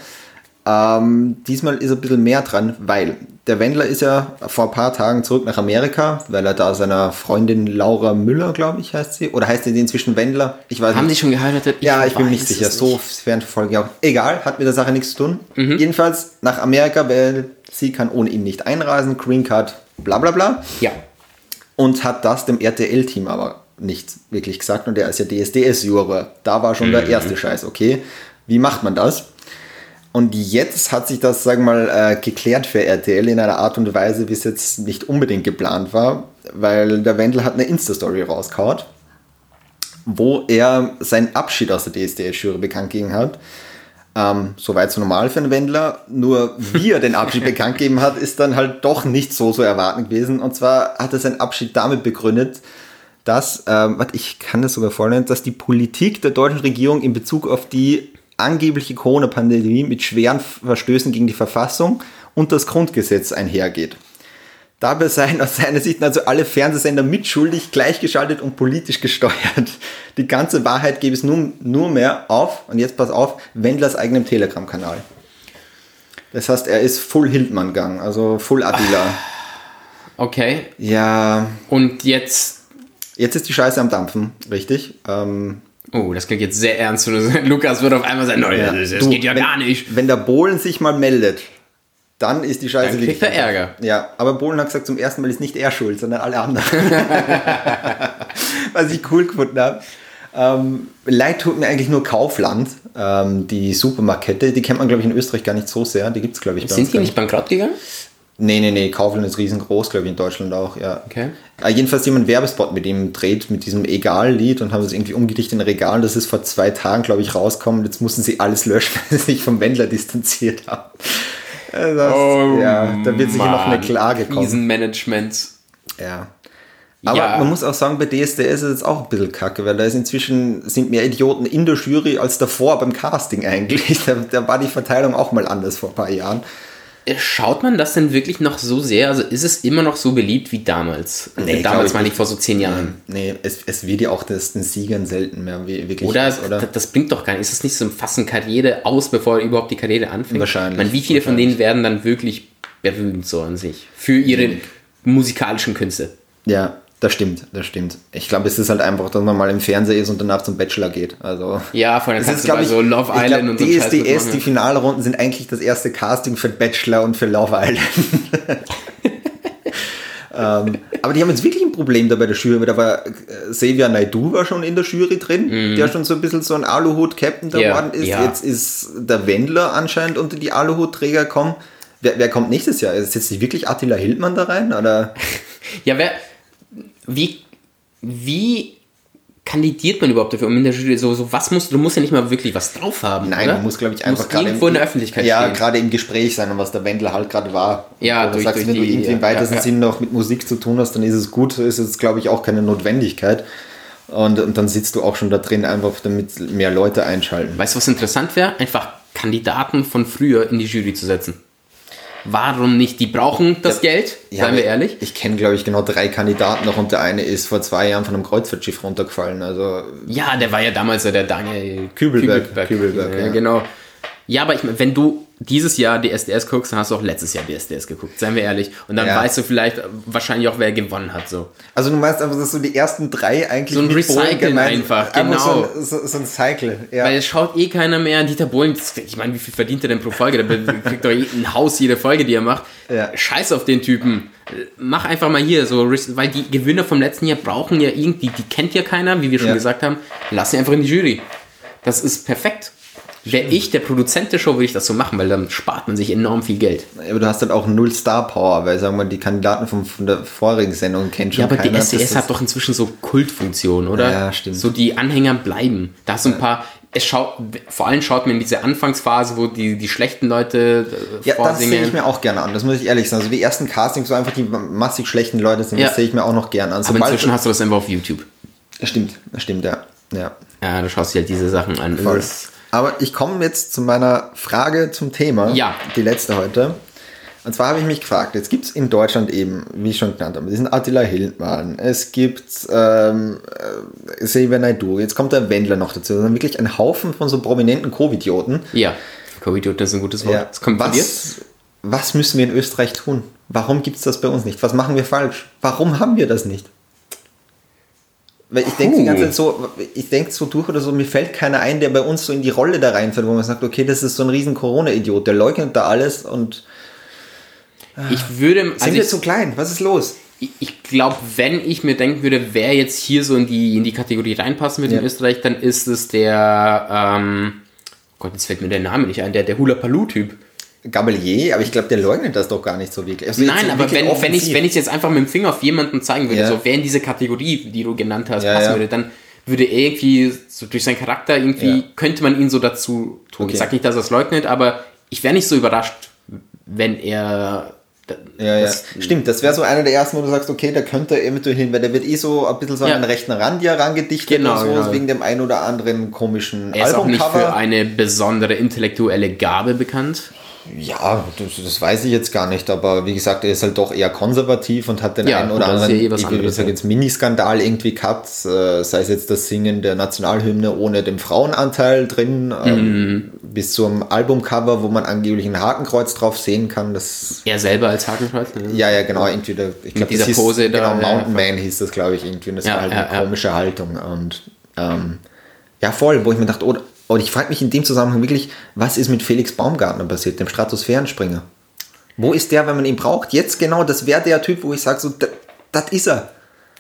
ähm, diesmal ist ein bisschen mehr dran, weil der Wendler ist ja vor ein paar Tagen zurück nach Amerika, weil er da seiner Freundin Laura Müller, glaube ich, heißt sie, oder heißt sie inzwischen Wendler? Ich weiß haben nicht. die schon geheiratet? Ja, ich bin mir nicht sicher. So verfolge ich auch. Egal, hat mit der Sache nichts zu tun. Jedenfalls nach Amerika, weil sie kann ohne ihn nicht einreisen. Green Card, bla bla bla. Ja, Und hat das dem RTL-Team aber nicht wirklich gesagt. Und der ist ja DSDS-Juror. Da war schon der erste Scheiß. Okay, wie macht man das? Und jetzt hat sich das, sagen wir mal, äh, geklärt für RTL in einer Art und Weise, wie es jetzt nicht unbedingt geplant war, weil der Wendel hat eine Insta-Story rausgehaut, wo er seinen Abschied aus der DSDS-Jury bekannt gegeben hat. Ähm, Soweit so normal für einen Wendler. Nur wie er den Abschied bekannt gegeben hat, ist dann halt doch nicht so so erwarten gewesen. Und zwar hat er seinen Abschied damit begründet, dass, ähm, warte, ich kann das sogar vorlesen, dass die Politik der deutschen Regierung in Bezug auf die angebliche Corona-Pandemie mit schweren Verstößen gegen die Verfassung und das Grundgesetz einhergeht. Dabei seien aus seiner Sicht also alle Fernsehsender mitschuldig, gleichgeschaltet und politisch gesteuert. Die ganze Wahrheit gäbe es nur, nur mehr auf, und jetzt pass auf, Wendlers eigenem Telegram-Kanal. Das heißt, er ist Full Hildmann gegangen, also Full Attila. okay. Ja, Und jetzt jetzt ist die Scheiße am Dampfen, richtig? Ähm, Oh, das klingt jetzt sehr ernst. Lukas wird auf einmal sagen, no, das, das du, geht ja wenn, gar nicht. Wenn der Bohlen sich mal meldet, dann ist die Scheiße Dann kriegt er Ärger. Ja, aber Bohlen hat gesagt, zum ersten Mal ist nicht er schuld, sondern alle anderen. Was ich cool gefunden habe. Ähm, leid tut mir eigentlich nur Kaufland, ähm, die Supermarktkette. Die kennt man, glaube ich, in Österreich gar nicht so sehr. Die gibt es, glaube ich, bei Sind die nicht bankrott gegangen? Nee, nee, nee, Kaufland ist riesengroß, glaube ich, in Deutschland auch, ja. Okay. Äh, jedenfalls jemand einen Werbespot mit ihm dreht, mit diesem Egal-Lied und haben es irgendwie umgedichtet in Regal. Das ist vor zwei Tagen, glaube ich, rausgekommen. Jetzt mussten sie alles löschen, weil sie sich vom Wendler distanziert haben. Äh, Das, ja, da wird sicher noch eine Klage kommen. Krisenmanagement. Ja. Aber Ja. man muss auch sagen, bei DSDS ist es jetzt auch ein bisschen kacke, weil da ist inzwischen sind mehr Idioten in der Jury als davor beim Casting eigentlich. Da, da war die Verteilung auch mal anders vor ein paar Jahren. Schaut man das denn wirklich noch so sehr? Also ist es immer noch so beliebt wie damals? Nee, Äh, glaub damals meine ich nicht. vor so zehn Jahren. Nee, es, es wird ja auch das, den Siegern selten mehr wirklich Oder, was, oder? Das, bringt doch gar nicht. Ist es nicht so ein Fassen Karriere aus, bevor überhaupt die Karriere anfängt? Wahrscheinlich, Ich meine, wie viele von denen werden dann wirklich berühmt so an sich? Für ihre musikalischen Künste. Ja, das stimmt, das stimmt. Ich glaube, es ist halt einfach, dass man mal im Fernsehen ist und danach zum Bachelor geht. Also. Ja, vor allem kannst ist, du bei glaub ich, so Love Island glaub, und so DSDS, die Finalrunden sind eigentlich das erste Casting für Bachelor und für Love Island. ähm, aber die haben jetzt wirklich ein Problem da bei der Jury, weil da war äh, Xavier Naidu war schon in der Jury drin, der schon so ein bisschen so ein Aluhut-Captain. Ja, geworden ist. ja. Jetzt ist der Wendler anscheinend unter die Aluhutträger gekommen. Wer, wer kommt nächstes Jahr? Setzt sich wirklich Attila Hildmann da rein? Oder? Ja, wer. Wie. Wie kandidiert man überhaupt dafür? Um in der Jury so, so was musst du? Du musst ja nicht mal wirklich was drauf haben. Nein, oder? man muss, glaube ich, einfach musst irgendwo in der Öffentlichkeit Ja, gerade im Gespräch sein und was der Wendler halt gerade war. Ja, du durch- sagst, durch wenn du irgendwie im ja, weitesten ja. Sinn noch mit Musik zu tun hast, dann ist es gut. Ist jetzt, glaube ich, auch keine Notwendigkeit. Und, und dann sitzt du auch schon da drin, einfach damit mehr Leute einschalten. Weißt du, was interessant wäre? Einfach Kandidaten von früher in die Jury zu setzen. Warum nicht? Die brauchen das Geld, seien wir ehrlich. Ich kenne, glaube ich, genau drei Kandidaten noch und der eine ist vor zwei Jahren von einem Kreuzfahrtschiff runtergefallen. Also Ja, der war ja damals ja der Daniel Kübelberg. Kübelberg, ja, ja. Genau. Ja, aber ich meine, wenn du dieses Jahr DSDS guckst, dann hast du auch letztes Jahr DSDS geguckt, seien wir ehrlich. Und dann Ja. weißt du vielleicht wahrscheinlich auch, wer gewonnen hat. So. Also du meinst einfach, dass so die ersten drei eigentlich So ein gemeint- einfach, So genau. ein, so, so ein Cycle, ja. Weil es schaut eh keiner mehr. Dieter Bohlen, ich meine, wie viel verdient er denn pro Folge? Be- kriegt doch eh ein Haus jede Folge, die er macht. Ja. Scheiß auf den Typen. Mach einfach mal hier so, weil die Gewinner vom letzten Jahr brauchen ja irgendwie, die kennt ja keiner, wie wir schon Ja. gesagt haben. Lass sie einfach in die Jury. Das ist perfekt. Wäre ich der Produzent der Show, würde ich das so machen, weil dann spart man sich enorm viel Geld. aber du hast halt auch null Star-Power, weil sagen wir mal, die Kandidaten von, von der vorigen Sendung kennt schon Ja, aber keiner. die Das hat doch inzwischen so Kultfunktion, oder? Ja, stimmt. So die Anhänger bleiben. Da hast du ein paar. Es schaut, vor allem schaut man in diese Anfangsphase, wo die, die schlechten Leute äh, Ja, das sehe ich vorsingen. mir auch gerne an, das muss ich ehrlich sagen. Also die ersten Castings, so einfach die massig schlechten Leute sind, Ja. das sehe ich mir auch noch gerne an. Aber inzwischen hast du das einfach auf YouTube. stimmt, das stimmt, ja. ja. Ja, du schaust dir halt diese Sachen an. Voll. Das Aber ich komme jetzt zu meiner Frage zum Thema. Ja. Die letzte heute. Und zwar habe ich mich gefragt, jetzt gibt es in Deutschland eben, wie ich schon genannt habe, diesen Attila Hildmann, es gibt ähm, äh, Silvia Naidu, jetzt kommt der Wendler noch dazu. Also wirklich ein Haufen von so prominenten Covidioten. Ja, Covid ist ein gutes Wort. Ja. Das kommt was, was müssen wir in Österreich tun? Warum gibt es das bei uns nicht? Was machen wir falsch? Warum haben wir das nicht? Weil ich denke die ganze Zeit so, ich denke so durch oder so, mir fällt keiner ein, der bei uns so in die Rolle da reinfällt, wo man sagt, okay, das ist so ein riesen Corona-Idiot, der leugnet da alles und Ich würde. Also sind wir ich, zu klein? Was ist los? ich, ich glaube, wenn ich mir denken würde, wer jetzt hier so in die, in die Kategorie reinpassen würde Ja. in Österreich, dann ist es der. Ähm, Gott, jetzt fällt mir der Name nicht ein, der, der Hula-Paloo-Typ. Gabelier, aber ich glaube, der leugnet das doch gar nicht so wirklich. Also Nein, aber wirklich wenn, wenn ich wenn ich jetzt einfach mit dem Finger auf jemanden zeigen würde, Ja. so wer in diese Kategorie, die du genannt hast, Ja, passen ja. würde, dann würde er irgendwie so durch seinen Charakter irgendwie könnte man ihn so dazu tun. Okay. Ich sag nicht, dass er es leugnet, aber ich wäre nicht so überrascht, wenn er Ja, ja. Stimmt, das wäre so einer der ersten, wo du sagst, okay, da könnte er eventuell hin, weil der wird eh so ein bisschen so Ja. an den rechten Rand ja rangedichtet Genau, so, genau. wegen dem ein oder anderen komischen er ist auch nicht für Albumcover. eine besondere intellektuelle Gabe bekannt. Ja, das, das weiß ich jetzt gar nicht, aber wie gesagt, er ist halt doch eher konservativ und hat den Ja, einen oder ist anderen, ja eh ich will anderes, sagen, ja. jetzt Miniskandal irgendwie gehabt, äh, sei es jetzt das Singen der Nationalhymne ohne den Frauenanteil drin, ähm, Mhm. bis zum Albumcover, wo man angeblich ein Hakenkreuz drauf sehen kann, das Er selber als Hakenkreuz. ne? Ja, ja, genau, irgendwie, der, ich glaube, dieser hieß, Pose da, genau, ja, Mountain Man hieß das, glaube ich, irgendwie, und das Ja, war halt ja, eine ja. komische Haltung und ähm, ja, voll, wo ich mir dachte, oh, oh ich frage mich in dem Zusammenhang wirklich, was ist mit Felix Baumgartner passiert, dem Stratosphärenspringer? Wo ist der, wenn man ihn braucht? Jetzt genau, das wäre der Typ, wo ich sage, so, das ist er.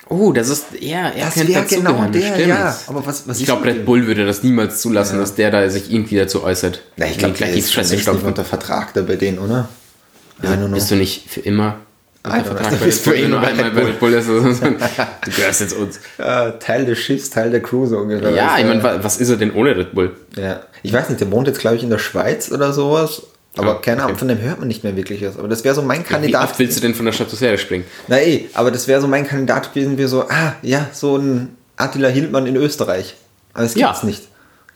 Oh, das ist er. Er Das wäre genau der, stimmt. ja. Aber was, was Ich glaube, Red? Bull würde das niemals zulassen, dass der da sich irgendwie dazu äußert. Na, ich glaube, gleich der ist nicht unter Vertrag da bei denen, oder? Ja, nur noch. Bist du nicht für immer Einfach, Vertrag da bei bist Red Bull, du eh wenn nur einmal Red bei Bull. Red Bull ist? Du gehörst jetzt uns. äh, Teil des Schiffs, Teil der Crew so ungefähr. Ja, ich meine, wa- was ist er denn ohne Red Bull? Ja, ich weiß nicht, der wohnt jetzt, glaube ich, in der Schweiz oder sowas. Aber Ja, keine Ahnung, okay. von dem hört man nicht mehr wirklich was. Aber das wäre so mein Wie Kandidat. oft willst du denn von der Stratosphäre springen? Na eh, aber das wäre so mein Kandidat gewesen, wie so, ah, ja, so ein Attila Hildmann in Österreich. Aber es Ja. gibt's nicht.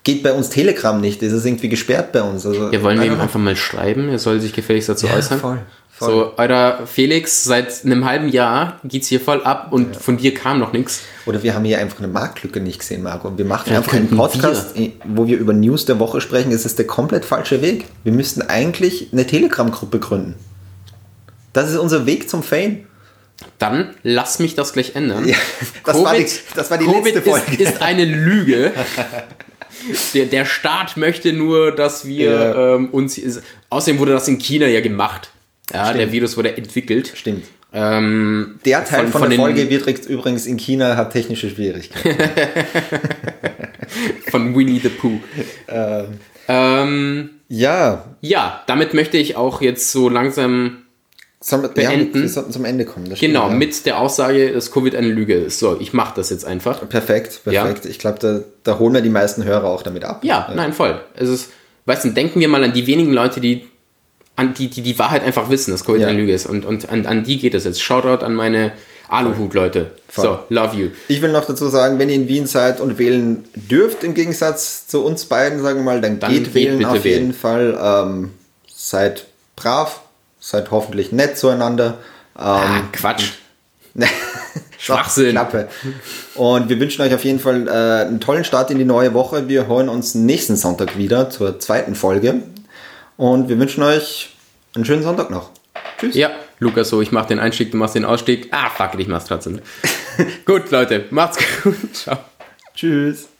Geht bei uns Telegram nicht, das ist irgendwie gesperrt bei uns. Also, Ja, wollen wir ihm einfach mal schreiben? Er soll sich gefälligst dazu Ja, äußern. voll. So, euer Felix, seit einem halben Jahr geht's hier voll ab und von dir kam noch nichts. Oder wir haben hier einfach eine Marktlücke nicht gesehen, Marco. Und wir machen Vielleicht einfach einen Podcast, wo wir über News der Woche sprechen. Das ist der komplett falsche Weg. Wir müssten eigentlich eine Telegram-Gruppe gründen. Das ist unser Weg zum Fame. Dann lass mich das gleich ändern. Ja, das war die- das war die Covid letzte Folge. Ist, ist eine Lüge. Der, der Staat möchte nur, dass wir Ja. ähm, uns. Außerdem wurde das in China ja gemacht. Ja, der Virus wurde entwickelt. Stimmt. Ähm, Der Teil von, von der den- Folge wird übrigens in China hat technische Schwierigkeiten. von Winnie the Pooh. Ähm, ja, ja, damit möchte ich auch jetzt so langsam wir, Beenden. Ja, wir sollten zum Ende kommen. das stimmt, Genau, ja. mit der Aussage, dass Covid eine Lüge ist. So, ich mache das jetzt einfach. Perfekt, perfekt. Ich glaube, da, da holen wir die meisten Hörer auch damit ab. Ja, nein, voll. Es ist, weißt du, denken wir mal an die wenigen Leute, die an die, die die Wahrheit einfach wissen, dass Covid Ja. eine Lüge ist. Und, und an, an die geht es jetzt. Shoutout an meine Aluhut-Leute. So, love you. Ich will noch dazu sagen, wenn ihr in Wien seid und wählen dürft, im Gegensatz zu uns beiden, sagen wir mal, dann, Dann geht, geht wählen auf wählen. jeden Fall. Ähm, seid brav, seid hoffentlich nett zueinander. Ähm, Ah, Quatsch. Schwachsinn. Klappe. Und wir wünschen euch auf jeden Fall äh, einen tollen Start in die neue Woche. Wir hören uns nächsten Sonntag wieder zur zweiten Folge. Und wir wünschen euch einen schönen Sonntag noch. Tschüss. Ja, Lukas, so, ich mach den Einstieg, du machst den Ausstieg. Ah, fuck, ich mach's trotzdem. gut, Leute, macht's gut. Ciao. Tschüss.